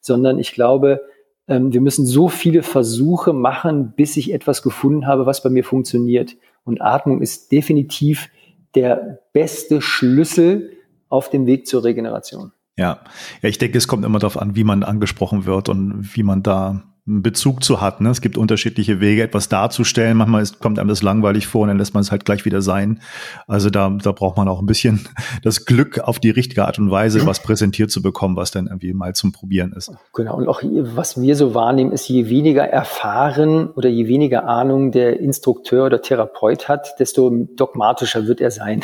sondern ich glaube, ähm, wir müssen so viele Versuche machen, bis ich etwas gefunden habe, was bei mir funktioniert. Und Atmung ist definitiv der beste Schlüssel auf dem Weg zur Regeneration. Ja. ja, ich denke, es kommt immer darauf an, wie man angesprochen wird und wie man da Bezug zu hat. Ne? Es gibt unterschiedliche Wege, etwas darzustellen. Manchmal ist, kommt einem das langweilig vor und dann lässt man es halt gleich wieder sein. Also da, da braucht man auch ein bisschen das Glück, auf die richtige Art und Weise was präsentiert zu bekommen, was dann irgendwie mal zum Probieren ist. Genau. Und auch was wir so wahrnehmen, ist, je weniger erfahren oder je weniger Ahnung der Instrukteur oder Therapeut hat, desto dogmatischer wird er sein.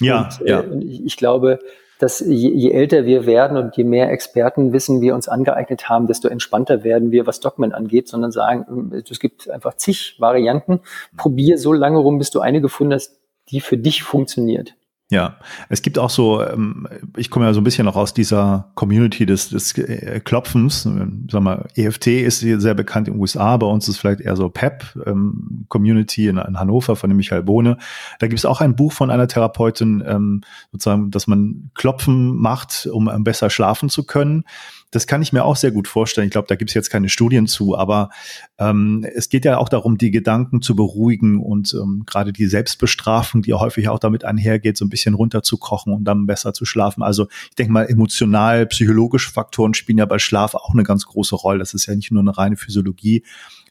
Ja, und, äh, ja. Ich, ich glaube, dass je, je, älter wir werden und je mehr Expertenwissen wir uns angeeignet haben, desto entspannter werden wir, was Dogmen angeht, sondern sagen, ähm, es gibt einfach zig Varianten. Probier so lange rum, bis du eine gefunden hast, die für dich funktioniert. Ja, es gibt auch so, ähm, ich komme ja so ein bisschen noch aus dieser Community des, des äh, Klopfens. Sag mal, EFT ist sehr bekannt in den USA, bei uns ist vielleicht eher so PEP, ähm, in, in, Hannover von dem Michael Bohne. Da gibt es auch ein Buch von einer Therapeutin, ähm, sozusagen, dass man Klopfen macht, um besser schlafen zu können. Das kann ich mir auch sehr gut vorstellen. Ich glaube, da gibt es jetzt keine Studien zu, aber ähm, es geht ja auch darum, die Gedanken zu beruhigen und ähm, gerade die Selbstbestrafung, die häufig auch damit einhergeht, so ein bisschen runterzukochen und dann besser zu schlafen. Also ich denke mal, emotional, psychologische Faktoren spielen ja bei Schlaf auch eine ganz große Rolle. Das ist ja nicht nur eine reine Physiologie,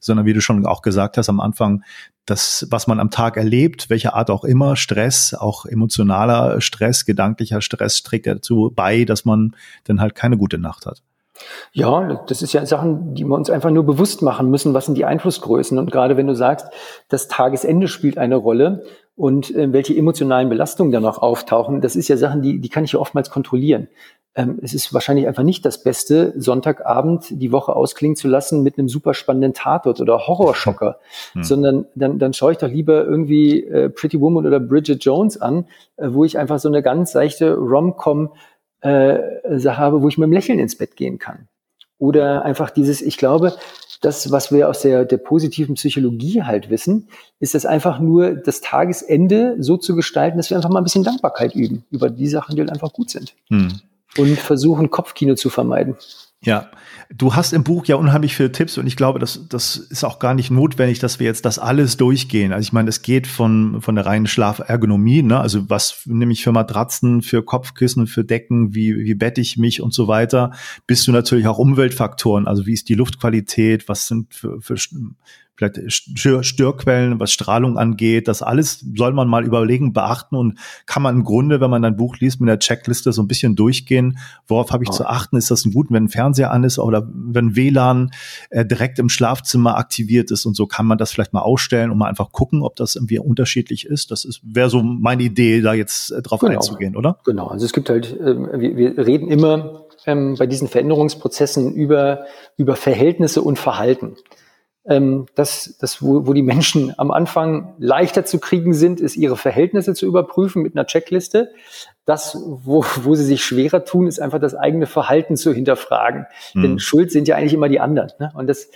sondern wie du schon auch gesagt hast am Anfang, das, was man am Tag erlebt, welche Art auch immer, Stress, auch emotionaler Stress, gedanklicher Stress trägt dazu bei, dass man dann halt keine gute Nacht hat. Ja, das ist ja Sachen, die wir uns einfach nur bewusst machen müssen. Was sind die Einflussgrößen? Und gerade wenn du sagst, das Tagesende spielt eine Rolle und äh, welche emotionalen Belastungen da noch auftauchen, das ist ja Sachen, die, die kann ich ja oftmals kontrollieren ähm, es ist wahrscheinlich einfach nicht das Beste, Sonntagabend die Woche ausklingen zu lassen mit einem super spannenden Tatort oder Horrorschocker, hm. sondern dann, dann schaue ich doch lieber irgendwie äh, Pretty Woman oder Bridget Jones an, äh, wo ich einfach so eine ganz seichte Rom-Com äh, habe, wo ich mit dem Lächeln ins Bett gehen kann. Oder einfach dieses, ich glaube, das, was wir aus der, der positiven Psychologie halt wissen, ist es einfach nur, das Tagesende so zu gestalten, dass wir einfach mal ein bisschen Dankbarkeit üben über die Sachen, die halt einfach gut sind. Hm und versuchen, Kopfkino zu vermeiden. Ja, du hast im Buch ja unheimlich viele Tipps und ich glaube, das, das ist auch gar nicht notwendig, dass wir jetzt das alles durchgehen. Also ich meine, es geht von, von der reinen Schlafergonomie, ne? also was nehme ich für Matratzen, für Kopfkissen, für Decken, wie, wie bette ich mich und so weiter, bis zu natürlich auch Umweltfaktoren, also wie ist die Luftqualität, was sind für, für vielleicht Störquellen, was Strahlung angeht. Das alles soll man mal überlegen, beachten und kann man im Grunde, wenn man ein Buch liest, mit der Checkliste so ein bisschen durchgehen. Worauf habe ich ja. zu achten? Ist das ein gut, wenn ein Fernseher an ist oder wenn WLAN äh, direkt im Schlafzimmer aktiviert ist und so kann man das vielleicht mal ausstellen und mal einfach gucken, ob das irgendwie unterschiedlich ist. Das ist wäre so meine Idee, da jetzt äh, drauf genau. einzugehen, oder? Genau. Also es gibt halt, äh, wir, wir reden immer ähm, bei diesen Veränderungsprozessen über, über Verhältnisse und Verhalten. Ähm, das, das wo, wo die Menschen am Anfang leichter zu kriegen sind, ist ihre Verhältnisse zu überprüfen mit einer Checkliste. Das, wo, wo sie sich schwerer tun, ist einfach das eigene Verhalten zu hinterfragen. Mhm. Denn Schuld sind ja eigentlich immer die anderen. Ne? Und das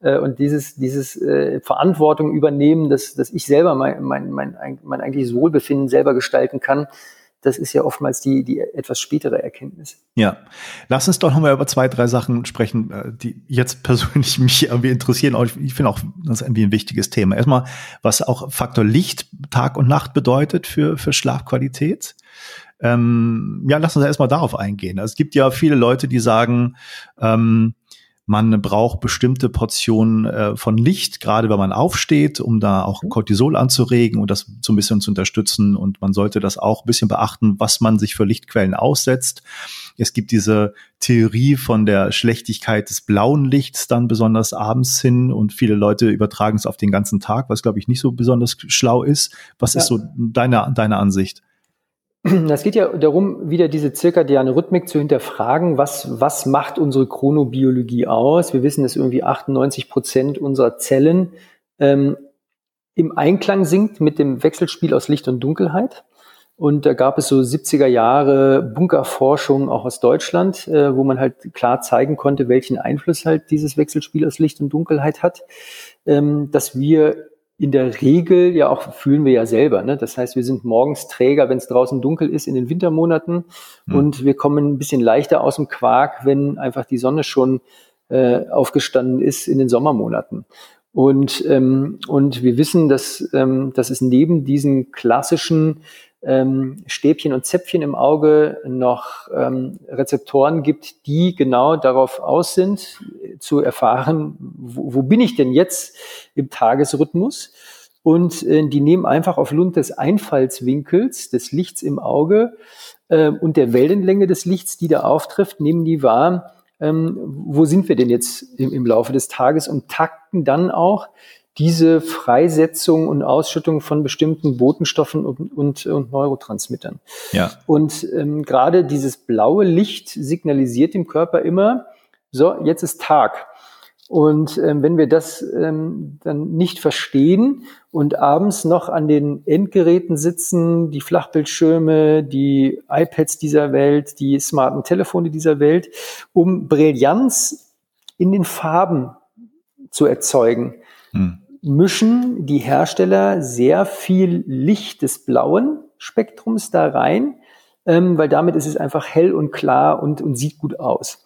äh, und dieses, dieses äh, Verantwortung übernehmen, dass, dass ich selber mein, mein, mein, mein eigentliches Wohlbefinden selber gestalten kann, das ist ja oftmals die, die etwas spätere Erkenntnis. Ja, lass uns doch nochmal über zwei, drei Sachen sprechen, äh, die jetzt persönlich mich irgendwie interessieren. Ich finde auch, das ist irgendwie ein wichtiges Thema. Erstmal, was auch Faktor Licht, Tag und Nacht bedeutet für, für Schlafqualität. Ähm, ja, lass uns erstmal darauf eingehen. Also es gibt ja viele Leute, die sagen, ähm, man braucht bestimmte Portionen äh, von Licht, gerade wenn man aufsteht, um da auch mhm. Cortisol anzuregen und das so ein bisschen zu unterstützen. Und man sollte das auch ein bisschen beachten, was man sich für Lichtquellen aussetzt. Es gibt diese Theorie von der Schlechtigkeit des blauen Lichts dann besonders abends hin und viele Leute übertragen es auf den ganzen Tag, was glaube ich nicht so besonders schlau ist. Was ja. ist so deine, deine Ansicht? Es geht ja darum, wieder diese zirkadiane Rhythmik zu hinterfragen. Was, was macht unsere Chronobiologie aus? Wir wissen, dass irgendwie 98 Prozent unserer Zellen ähm, im Einklang sind mit dem Wechselspiel aus Licht und Dunkelheit. Und da gab es so 70er Jahre Bunkerforschung auch aus Deutschland, äh, wo man halt klar zeigen konnte, welchen Einfluss halt dieses Wechselspiel aus Licht und Dunkelheit hat, ähm, dass wir in der Regel ja auch fühlen wir ja selber. Ne? Das heißt, wir sind morgens Träger, wenn es draußen dunkel ist in den Wintermonaten mhm. und wir kommen ein bisschen leichter aus dem Quark, wenn einfach die Sonne schon äh, aufgestanden ist in den Sommermonaten. Und, ähm, und wir wissen, dass, ähm, dass es neben diesen klassischen ähm, Stäbchen und Zäpfchen im Auge noch ähm, Rezeptoren gibt, die genau darauf aus sind, zu erfahren, wo, wo bin ich denn jetzt im Tagesrhythmus? Und äh, die nehmen einfach aufgrund des Einfallswinkels des Lichts im Auge äh, und der Wellenlänge des Lichts, die da auftrifft, nehmen die wahr, ähm, wo sind wir denn jetzt im, im Laufe des Tages und takten dann auch diese Freisetzung und Ausschüttung von bestimmten Botenstoffen und, und, und Neurotransmittern. Ja. Und ähm, gerade dieses blaue Licht signalisiert dem Körper immer, so, jetzt ist Tag. Und ähm, wenn wir das ähm, dann nicht verstehen und abends noch an den Endgeräten sitzen, die Flachbildschirme, die iPads dieser Welt, die smarten Telefone dieser Welt, um Brillanz in den Farben zu erzeugen, hm mischen die Hersteller sehr viel Licht des blauen Spektrums da rein, ähm, weil damit ist es einfach hell und klar und, und sieht gut aus.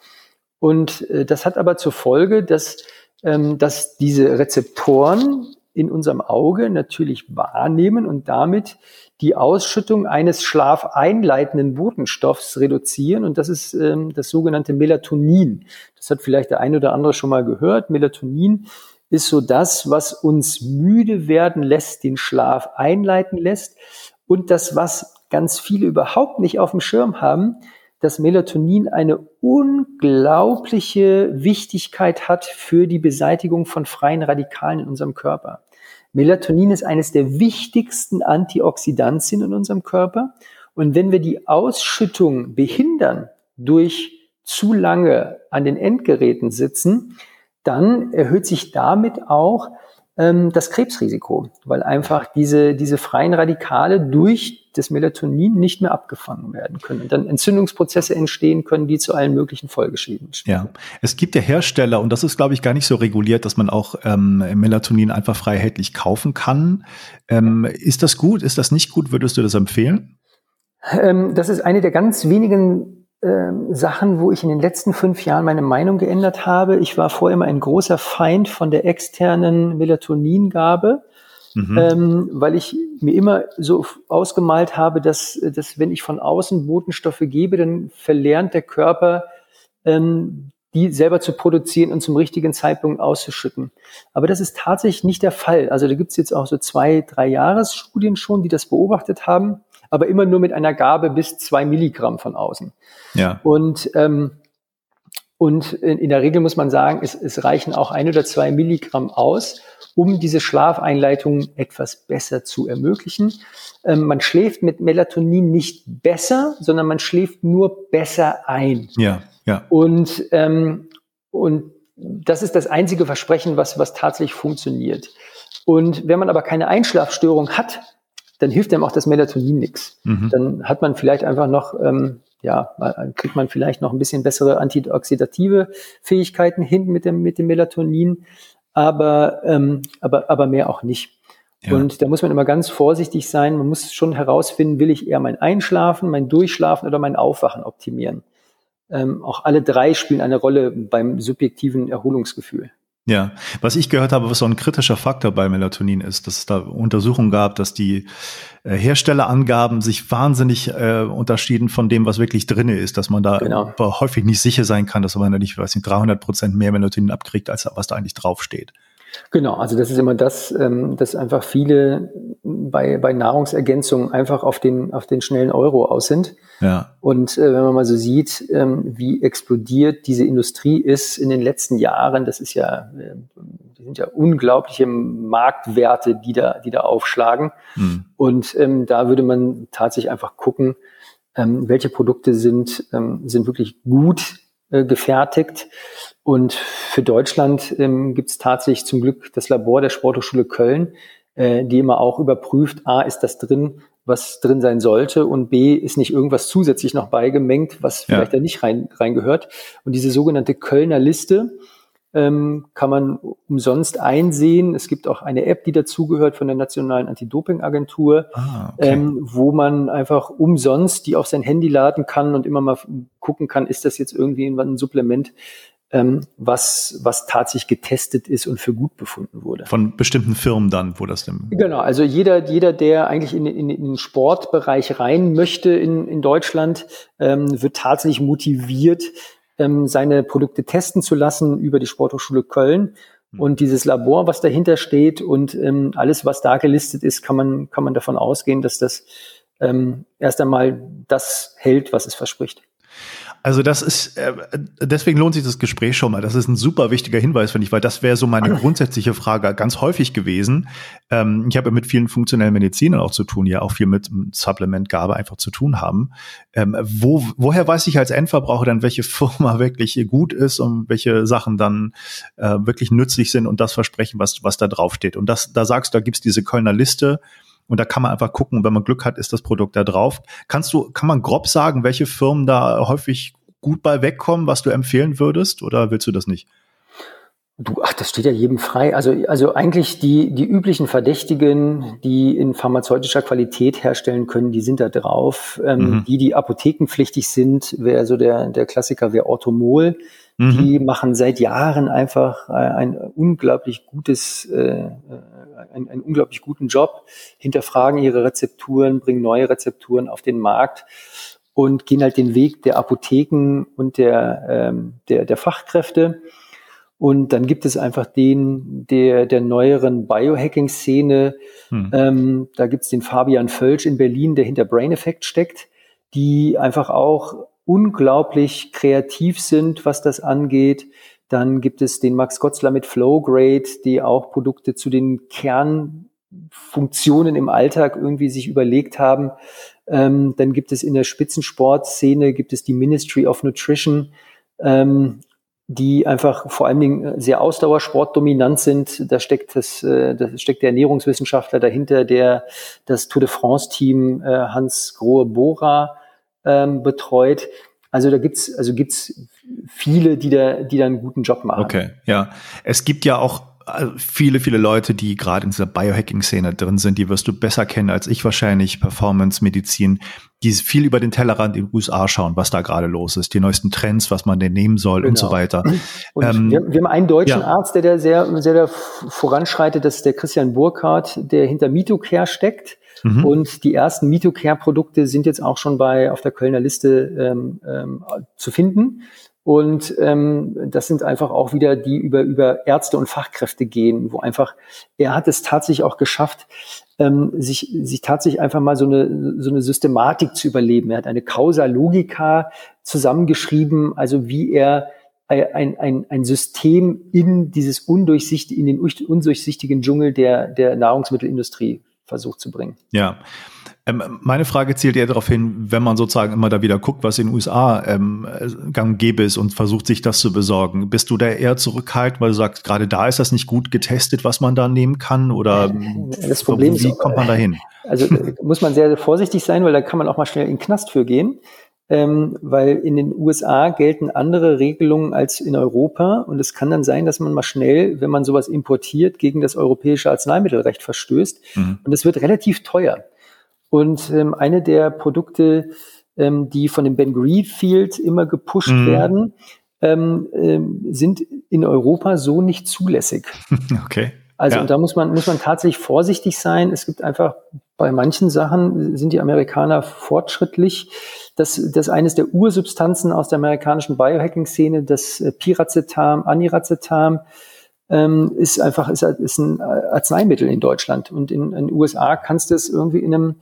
Und äh, das hat aber zur Folge, dass, ähm, dass diese Rezeptoren in unserem Auge natürlich wahrnehmen und damit die Ausschüttung eines schlafeinleitenden Botenstoffs reduzieren. Und das ist ähm, das sogenannte Melatonin. Das hat vielleicht der eine oder andere schon mal gehört. Melatonin ist so das, was uns müde werden lässt, den Schlaf einleiten lässt und das, was ganz viele überhaupt nicht auf dem Schirm haben, dass Melatonin eine unglaubliche Wichtigkeit hat für die Beseitigung von freien Radikalen in unserem Körper. Melatonin ist eines der wichtigsten Antioxidantien in unserem Körper. Und wenn wir die Ausschüttung behindern durch zu lange an den Endgeräten sitzen, dann erhöht sich damit auch ähm, das Krebsrisiko, weil einfach diese, diese freien Radikale durch das Melatonin nicht mehr abgefangen werden können. Und dann Entzündungsprozesse entstehen können, die zu allen möglichen Folgeschäden Ja, es gibt ja Hersteller, und das ist, glaube ich, gar nicht so reguliert, dass man auch ähm, Melatonin einfach frei erhältlich kaufen kann. Ähm, ist das gut? Ist das nicht gut? Würdest du das empfehlen? Ähm, das ist eine der ganz wenigen ähm, Sachen, wo ich in den letzten fünf Jahren meine Meinung geändert habe. Ich war vorher immer ein großer Feind von der externen Melatoningabe, mhm. ähm, weil ich mir immer so ausgemalt habe, dass, dass wenn ich von außen Botenstoffe gebe, dann verlernt der Körper ähm, die selber zu produzieren und zum richtigen Zeitpunkt auszuschütten. Aber das ist tatsächlich nicht der Fall. Also da gibt es jetzt auch so zwei, drei Jahresstudien schon, die das beobachtet haben, aber immer nur mit einer Gabe bis zwei Milligramm von außen. Ja. Und ähm, und in, in, der Regel muss man sagen, es, es reichen auch ein oder zwei Milligramm aus, um diese Schlafeinleitung etwas besser zu ermöglichen. Ähm, man schläft mit Melatonin nicht besser, sondern man schläft nur besser ein. Ja. Ja. Und, ähm, und das ist das einzige Versprechen, was, was tatsächlich funktioniert. Und wenn man aber keine Einschlafstörung hat, dann hilft einem auch das Melatonin nichts. Mhm. Dann hat man vielleicht einfach noch, ähm, ja, kriegt man vielleicht noch ein bisschen bessere antioxidative Fähigkeiten hin mit dem, mit dem Melatonin, aber, ähm, aber, aber mehr auch nicht. Ja. Und da muss man immer ganz vorsichtig sein. Man muss schon herausfinden, will ich eher mein Einschlafen, mein Durchschlafen oder mein Aufwachen optimieren ähm, auch alle drei spielen eine Rolle beim subjektiven Erholungsgefühl. Ja, was ich gehört habe, was so ein kritischer Faktor bei Melatonin ist, dass es da Untersuchungen gab, dass die äh, Herstellerangaben sich wahnsinnig äh, unterschieden von dem, was wirklich drinne ist, dass man da genau. häufig nicht sicher sein kann, dass man da nicht, weiß nicht, 300 Prozent mehr Melatonin abkriegt, als was da eigentlich draufsteht. Genau, also das ist immer das, ähm, dass einfach viele bei, bei Nahrungsergänzungen einfach auf den, auf den schnellen Euro aus sind. Ja. Und äh, wenn man mal so sieht, ähm, wie explodiert diese Industrie ist in den letzten Jahren, das ist ja, äh, sind ja unglaubliche Marktwerte, die da, die da aufschlagen. Mhm. Und ähm, da würde man tatsächlich einfach gucken, ähm, welche Produkte sind, ähm, sind wirklich gut äh, gefertigt. Und für Deutschland ähm, gibt es tatsächlich zum Glück das Labor der Sporthochschule Köln, äh, die immer auch überprüft, a, ist das drin, was drin sein sollte und B, ist nicht irgendwas zusätzlich noch beigemengt, was vielleicht ja. da nicht rein, reingehört. Und diese sogenannte Kölner Liste ähm, kann man umsonst einsehen. Es gibt auch eine App, die dazugehört von der Nationalen Anti-Doping-Agentur, ah, okay. ähm, wo man einfach umsonst die auf sein Handy laden kann und immer mal gucken kann, ist das jetzt irgendwie ein Supplement, ähm, was, was tatsächlich getestet ist und für gut befunden wurde. Von bestimmten Firmen dann, wo das denn? Genau, also jeder, jeder, der eigentlich in, in, in den Sportbereich rein möchte in, in Deutschland, ähm, wird tatsächlich motiviert, ähm, seine Produkte testen zu lassen über die Sporthochschule Köln. Hm. Und dieses Labor, was dahinter steht und ähm, alles, was da gelistet ist, kann man, kann man davon ausgehen, dass das ähm, erst einmal das hält, was es verspricht. Also das ist, äh, deswegen lohnt sich das Gespräch schon mal. Das ist ein super wichtiger Hinweis, finde ich, weil das wäre so meine grundsätzliche Frage ganz häufig gewesen. Ähm, ich habe ja mit vielen funktionellen Medizinern auch zu tun, ja auch viel mit Supplementgabe einfach zu tun haben. Ähm, wo, woher weiß ich als Endverbraucher dann, welche Firma wirklich gut ist und welche Sachen dann äh, wirklich nützlich sind und das Versprechen, was, was da draufsteht? Und das, da sagst du, da gibt's diese Kölner Liste und da kann man einfach gucken, wenn man Glück hat, ist das Produkt da drauf. Kannst du, kann man grob sagen, welche Firmen da häufig gut bei wegkommen, was du empfehlen würdest, oder willst du das nicht? Du, ach, das steht ja jedem frei. Also, also eigentlich die, die üblichen Verdächtigen, die in pharmazeutischer Qualität herstellen können, die sind da drauf. Ähm, mhm. Die, die apothekenpflichtig sind, wäre so der, der Klassiker, wäre Orthomol. Mhm. Die machen seit Jahren einfach ein, ein unglaublich gutes, äh, einen, einen unglaublich guten Job, hinterfragen ihre Rezepturen, bringen neue Rezepturen auf den Markt und gehen halt den Weg der Apotheken und der, ähm, der, der Fachkräfte. Und dann gibt es einfach den der, der neueren Biohacking-Szene. Hm. Ähm, da gibt es den Fabian Völsch in Berlin, der hinter Brain Effect steckt, die einfach auch unglaublich kreativ sind, was das angeht. Dann gibt es den Max Gotzler mit Flowgrade, die auch Produkte zu den Kernfunktionen im Alltag irgendwie sich überlegt haben. Ähm, dann gibt es in der Spitzensportszene gibt es die Ministry of Nutrition, ähm, die einfach vor allen Dingen sehr Ausdauersportdominant sind. Da steckt das, äh, da steckt der Ernährungswissenschaftler dahinter, der das Tour de France Team äh, Hans Grohe Bora ähm, betreut. Also da gibt's also gibt's viele, die da, die da einen guten Job machen. Okay, ja. Es gibt ja auch äh, viele, viele Leute, die gerade in dieser Biohacking-Szene drin sind, die wirst du besser kennen als ich wahrscheinlich, Performance, Medizin, die viel über den Tellerrand in den USA schauen, was da gerade los ist, die neuesten Trends, was man denn nehmen soll genau. und so genau. weiter. Und ähm, wir, wir, haben einen deutschen ja. Arzt, der da sehr, sehr da voranschreitet, das ist der Christian Burkhardt, der hinter MitoCare steckt. Mhm. Und die ersten MitoCare-Produkte sind jetzt auch schon bei auf der Kölner Liste ähm, ähm, zu finden. Und ähm, das sind einfach auch wieder die über, über Ärzte und Fachkräfte gehen, wo einfach, er hat es tatsächlich auch geschafft, ähm, sich, sich tatsächlich einfach mal so eine, so eine Systematik zu überleben. Er hat eine Causa Logica zusammengeschrieben, also wie er ein, ein, ein System in dieses undurchsichtige, in den undurchsichtigen Dschungel der, der Nahrungsmittelindustrie versucht zu bringen. Ja. Ähm, meine Frage zielt eher darauf hin, wenn man sozusagen immer da wieder guckt, was in den USA ähm, gang gäbe ist und versucht, sich das zu besorgen. Bist du da eher zurückhaltend, weil du sagst, gerade da ist das nicht gut getestet, was man da nehmen kann? Oder das Problem wie ist, kommt man da hin? Also muss man sehr, sehr vorsichtig sein, weil da kann man auch mal schnell in den Knast für gehen ähm, weil in den USA gelten andere Regelungen als in Europa und es kann dann sein, dass man mal schnell, wenn man sowas importiert, gegen das europäische Arzneimittelrecht verstößt mhm. und es wird relativ teuer. Und ähm, eine der Produkte, ähm, die von dem Ben Green Field immer gepusht mhm. werden, ähm, ähm, sind in Europa so nicht zulässig. Okay. Also ja. da muss man, muss man tatsächlich vorsichtig sein. Es gibt einfach bei manchen Sachen sind die Amerikaner fortschrittlich. Das, das eines der Ursubstanzen aus der amerikanischen Biohacking-Szene, das äh, Piracetam, Aniracetam, ähm, ist einfach ist, ist ein Arzneimittel in Deutschland. Und in den USA kannst du es irgendwie in einem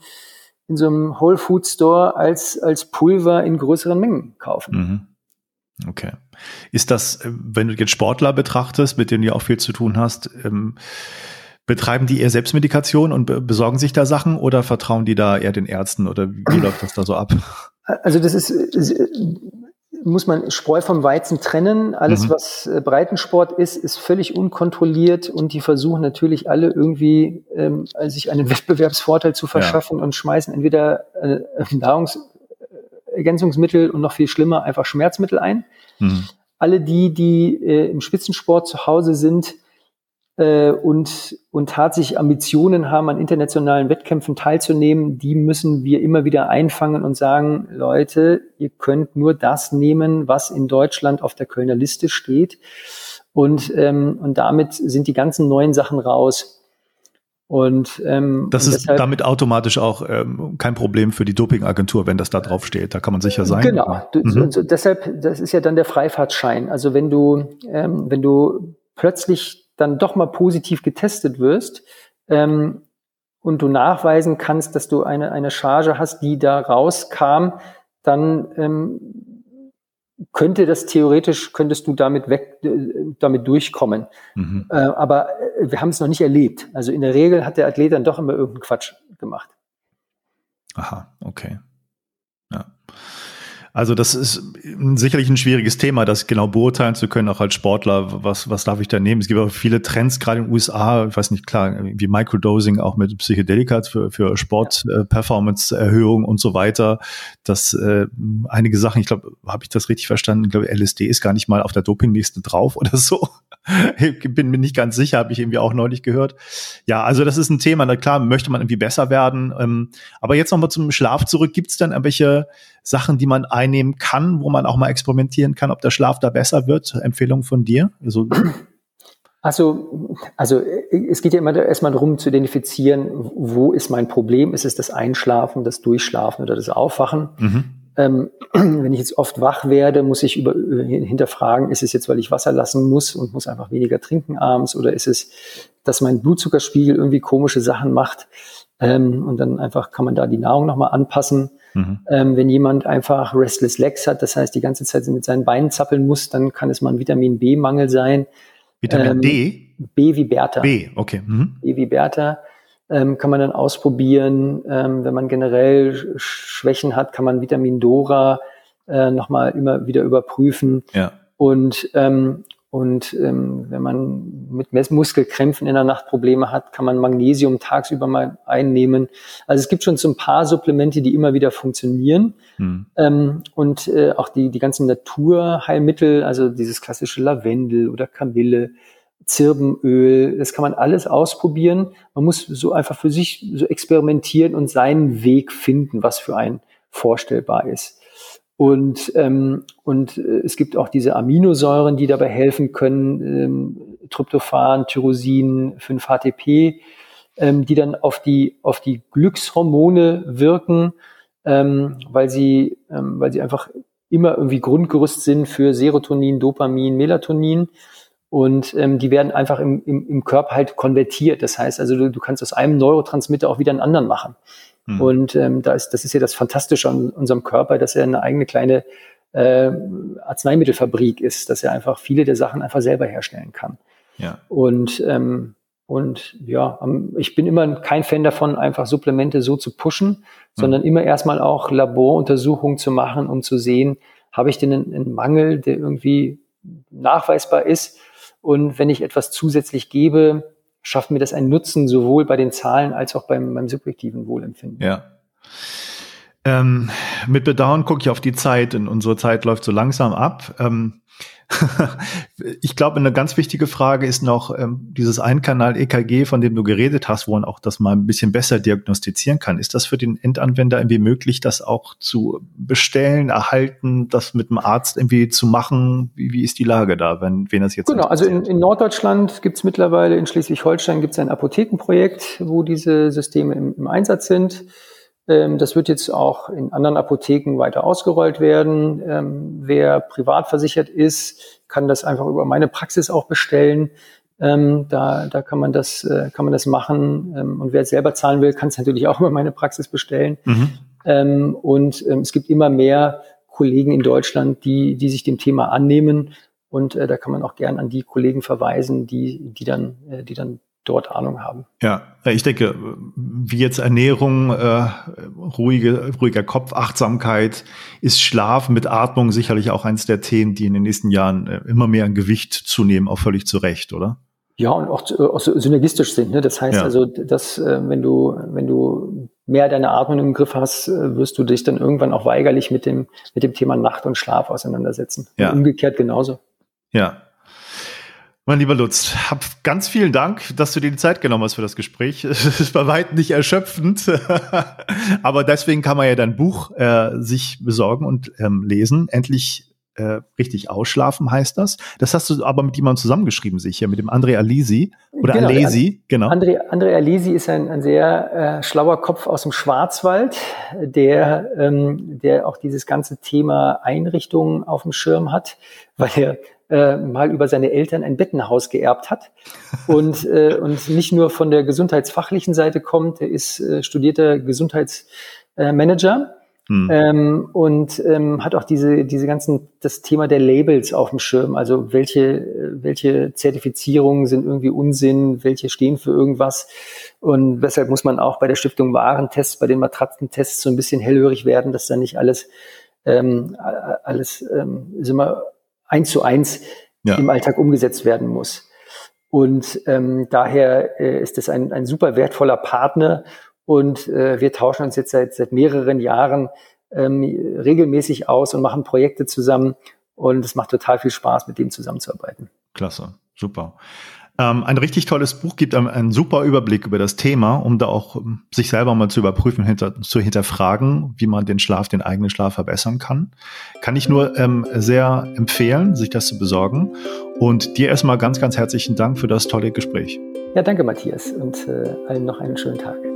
in so einem Whole Food Store als, als Pulver in größeren Mengen kaufen. Mhm. Okay. Ist das, äh, wenn du jetzt Sportler betrachtest, mit denen du auch viel zu tun hast, ähm, betreiben die eher Selbstmedikation und besorgen sich da Sachen oder vertrauen die da eher den Ärzten oder wie läuft das da so ab? Also das ist, muss man Spreu vom Weizen trennen. Alles, mhm. was äh, Breitensport ist, ist völlig unkontrolliert und die versuchen natürlich alle irgendwie ähm, sich einen Wettbewerbsvorteil zu verschaffen ja. und schmeißen entweder äh, Nahrungs Ergänzungsmittel und noch viel schlimmer einfach Schmerzmittel ein. Mhm. Alle die, die äh, im Spitzensport zu Hause sind äh, und, und tatsächlich Ambitionen haben, an internationalen Wettkämpfen teilzunehmen, die müssen wir immer wieder einfangen und sagen, Leute, ihr könnt nur das nehmen, was in Deutschland auf der Kölner Liste steht. Und, ähm, und damit sind die ganzen neuen Sachen raus. Und ähm, das und ist deshalb, damit automatisch auch ähm, kein Problem für die Dopingagentur, wenn das da drauf steht. Da kann man sicher sein. Genau. Mhm. So, deshalb, das ist ja dann der Freifahrtschein. Also wenn du, ähm, wenn du plötzlich dann doch mal positiv getestet wirst ähm, und du nachweisen kannst, dass du eine eine Charge hast, die da rauskam, dann ähm, könnte das theoretisch, könntest du damit weg, äh, damit durchkommen. Mhm. Äh, aber äh, wir haben es noch nicht erlebt. Also in der Regel hat der Athlet dann doch immer irgendeinen Quatsch gemacht. Aha, okay. Also das ist sicherlich ein schwieriges Thema, das genau beurteilen zu können, auch als Sportler, was, was darf ich da nehmen. Es gibt auch viele Trends, gerade in den USA, ich weiß nicht, klar, wie Microdosing auch mit Psychedelika für, für Sport-Performance-Erhöhung und so weiter. Das äh, einige Sachen, ich glaube, habe ich das richtig verstanden? Ich glaube, LSD ist gar nicht mal auf der Dopingliste drauf oder so. ich bin mir nicht ganz sicher, habe ich irgendwie auch neulich gehört. Ja, also das ist ein Thema, na klar, möchte man irgendwie besser werden. Ähm, aber jetzt nochmal zum Schlaf zurück. Gibt es dann irgendwelche Sachen, die man einnehmen kann, wo man auch mal experimentieren kann, ob der Schlaf da besser wird? Empfehlung von dir? Also, also, also es geht ja immer erstmal darum zu identifizieren, wo ist mein Problem? Ist es das Einschlafen, das Durchschlafen oder das Aufwachen? Mhm. Ähm, wenn ich jetzt oft wach werde, muss ich über, hinterfragen, ist es jetzt, weil ich Wasser lassen muss und muss einfach weniger trinken abends oder ist es, dass mein Blutzuckerspiegel irgendwie komische Sachen macht? Ähm, und dann einfach kann man da die Nahrung nochmal anpassen. Mhm. Ähm, wenn jemand einfach Restless Legs hat, das heißt die ganze Zeit mit seinen Beinen zappeln muss, dann kann es mal ein Vitamin B-Mangel sein. Vitamin ähm, D? B wie Bertha. B, okay. Mhm. B wie Bertha. Ähm, kann man dann ausprobieren. Ähm, wenn man generell Schwächen hat, kann man Vitamin Dora äh, nochmal immer wieder überprüfen. Ja. Und ähm, und ähm, wenn man mit Muskelkrämpfen in der Nacht Probleme hat, kann man Magnesium tagsüber mal einnehmen. Also es gibt schon so ein paar Supplemente, die immer wieder funktionieren. Hm. Ähm, und äh, auch die, die ganzen Naturheilmittel, also dieses klassische Lavendel oder Kamille, Zirbenöl, das kann man alles ausprobieren. Man muss so einfach für sich so experimentieren und seinen Weg finden, was für einen vorstellbar ist. Und, ähm, und äh, es gibt auch diese Aminosäuren, die dabei helfen können, ähm, Tryptophan, Tyrosin, 5-HTP, ähm, die dann auf die, auf die Glückshormone wirken, ähm, weil, sie, ähm, weil sie einfach immer irgendwie Grundgerüst sind für Serotonin, Dopamin, Melatonin. Und ähm, die werden einfach im, im, im Körper halt konvertiert. Das heißt also, du, du kannst aus einem Neurotransmitter auch wieder einen anderen machen. Mhm. Und ähm, da ist, das ist ja das Fantastische an unserem Körper, dass er eine eigene kleine äh, Arzneimittelfabrik ist, dass er einfach viele der Sachen einfach selber herstellen kann. Ja. Und ähm, und ja, ich bin immer kein Fan davon, einfach Supplemente so zu pushen, mhm. sondern immer erstmal auch Laboruntersuchungen zu machen, um zu sehen, habe ich denn einen, einen, Mangel, der irgendwie nachweisbar ist. Und wenn ich etwas zusätzlich gebe, schafft mir das einen Nutzen sowohl bei den Zahlen als auch beim, beim subjektiven Wohlempfinden. Ja. Ähm, mit Bedauern gucke ich auf die Zeit und unsere Zeit läuft so langsam ab. Ähm, ich glaube, eine ganz wichtige Frage ist noch ähm, dieses Einkanal-EKG, von dem du geredet hast, wo man auch das mal ein bisschen besser diagnostizieren kann. Ist das für den Endanwender irgendwie möglich, das auch zu bestellen, erhalten, das mit dem Arzt irgendwie zu machen? Wie, wie ist die Lage da, wenn wen das jetzt Genau, also in, in Norddeutschland gibt es mittlerweile, in Schleswig-Holstein gibt es ein Apothekenprojekt, wo diese Systeme im, im Einsatz sind. Ähm, das wird jetzt auch in anderen Apotheken weiter ausgerollt werden. Ähm, wer privat versichert ist, kann das einfach über meine Praxis auch bestellen. Ähm, da, da kann man das, äh, kann man das machen. und wer selber zahlen will, kann es natürlich auch über meine Praxis bestellen. Mhm. und es gibt immer mehr Kollegen in Deutschland, die, die sich dem Thema annehmen. Und äh, da kann man auch gern an die Kollegen verweisen, die, die dann, äh, die dann dort Ahnung haben. Ja, ich denke, wie jetzt Ernährung, äh, ruhige, ruhiger Kopf, Achtsamkeit, ist Schlaf mit Atmung sicherlich auch eines der Themen, die in den nächsten Jahren äh, immer mehr an Gewicht zunehmen, auch völlig zu Recht, oder? Ja, und auch, auch synergistisch sind. Ne? Das heißt ja. also, dass äh, wenn du, wenn du mehr deine Atmung im Griff hast, äh, wirst du dich dann irgendwann auch weigerlich mit dem, mit dem Thema Nacht und Schlaf auseinandersetzen. Ja. Und umgekehrt genauso. Ja, mein lieber Lutz, hab ganz vielen Dank, dass du dir die Zeit genommen hast für das Gespräch. Es ist bei weitem nicht erschöpfend, aber deswegen kann man ja dein Buch äh, sich besorgen und ähm, lesen. Endlich äh, richtig ausschlafen heißt das. Das hast du aber mit jemandem zusammengeschrieben, sicher, mit dem André Alisi oder genau, Alesi, genau. André, André Alisi ist ein, ein sehr äh, schlauer Kopf aus dem Schwarzwald, der, ähm, der auch dieses ganze Thema Einrichtungen auf dem Schirm hat, weil er äh, mal über seine Eltern ein Bettenhaus geerbt hat und, äh, und nicht nur von der gesundheitsfachlichen Seite kommt, er ist äh, studierter Gesundheitsmanager hm. ähm, und ähm, hat auch diese, diese ganzen, das Thema der Labels auf dem Schirm. Also welche, welche Zertifizierungen sind irgendwie Unsinn, welche stehen für irgendwas. Und weshalb muss man auch bei der Stiftung Warentests, bei den Matratzentests so ein bisschen hellhörig werden, dass da nicht alles, ähm, alles, ähm, ist immer eins zu eins ja. im Alltag umgesetzt werden muss. Und ähm, daher äh, ist es ein, ein super wertvoller Partner und äh, wir tauschen uns jetzt seit, seit mehreren Jahren ähm, regelmäßig aus und machen Projekte zusammen und es macht total viel Spaß, mit dem zusammenzuarbeiten. Klasse, super ähm, ein richtig tolles Buch gibt einem einen super Überblick über das Thema, um da auch um, sich selber mal zu überprüfen, hinter, zu hinterfragen, wie man den Schlaf, den eigenen Schlaf verbessern kann. Kann ich nur ähm, sehr empfehlen, sich das zu besorgen. Und dir erstmal ganz, ganz herzlichen Dank für das tolle Gespräch. Ja, danke, Matthias, und äh, allen noch einen schönen Tag.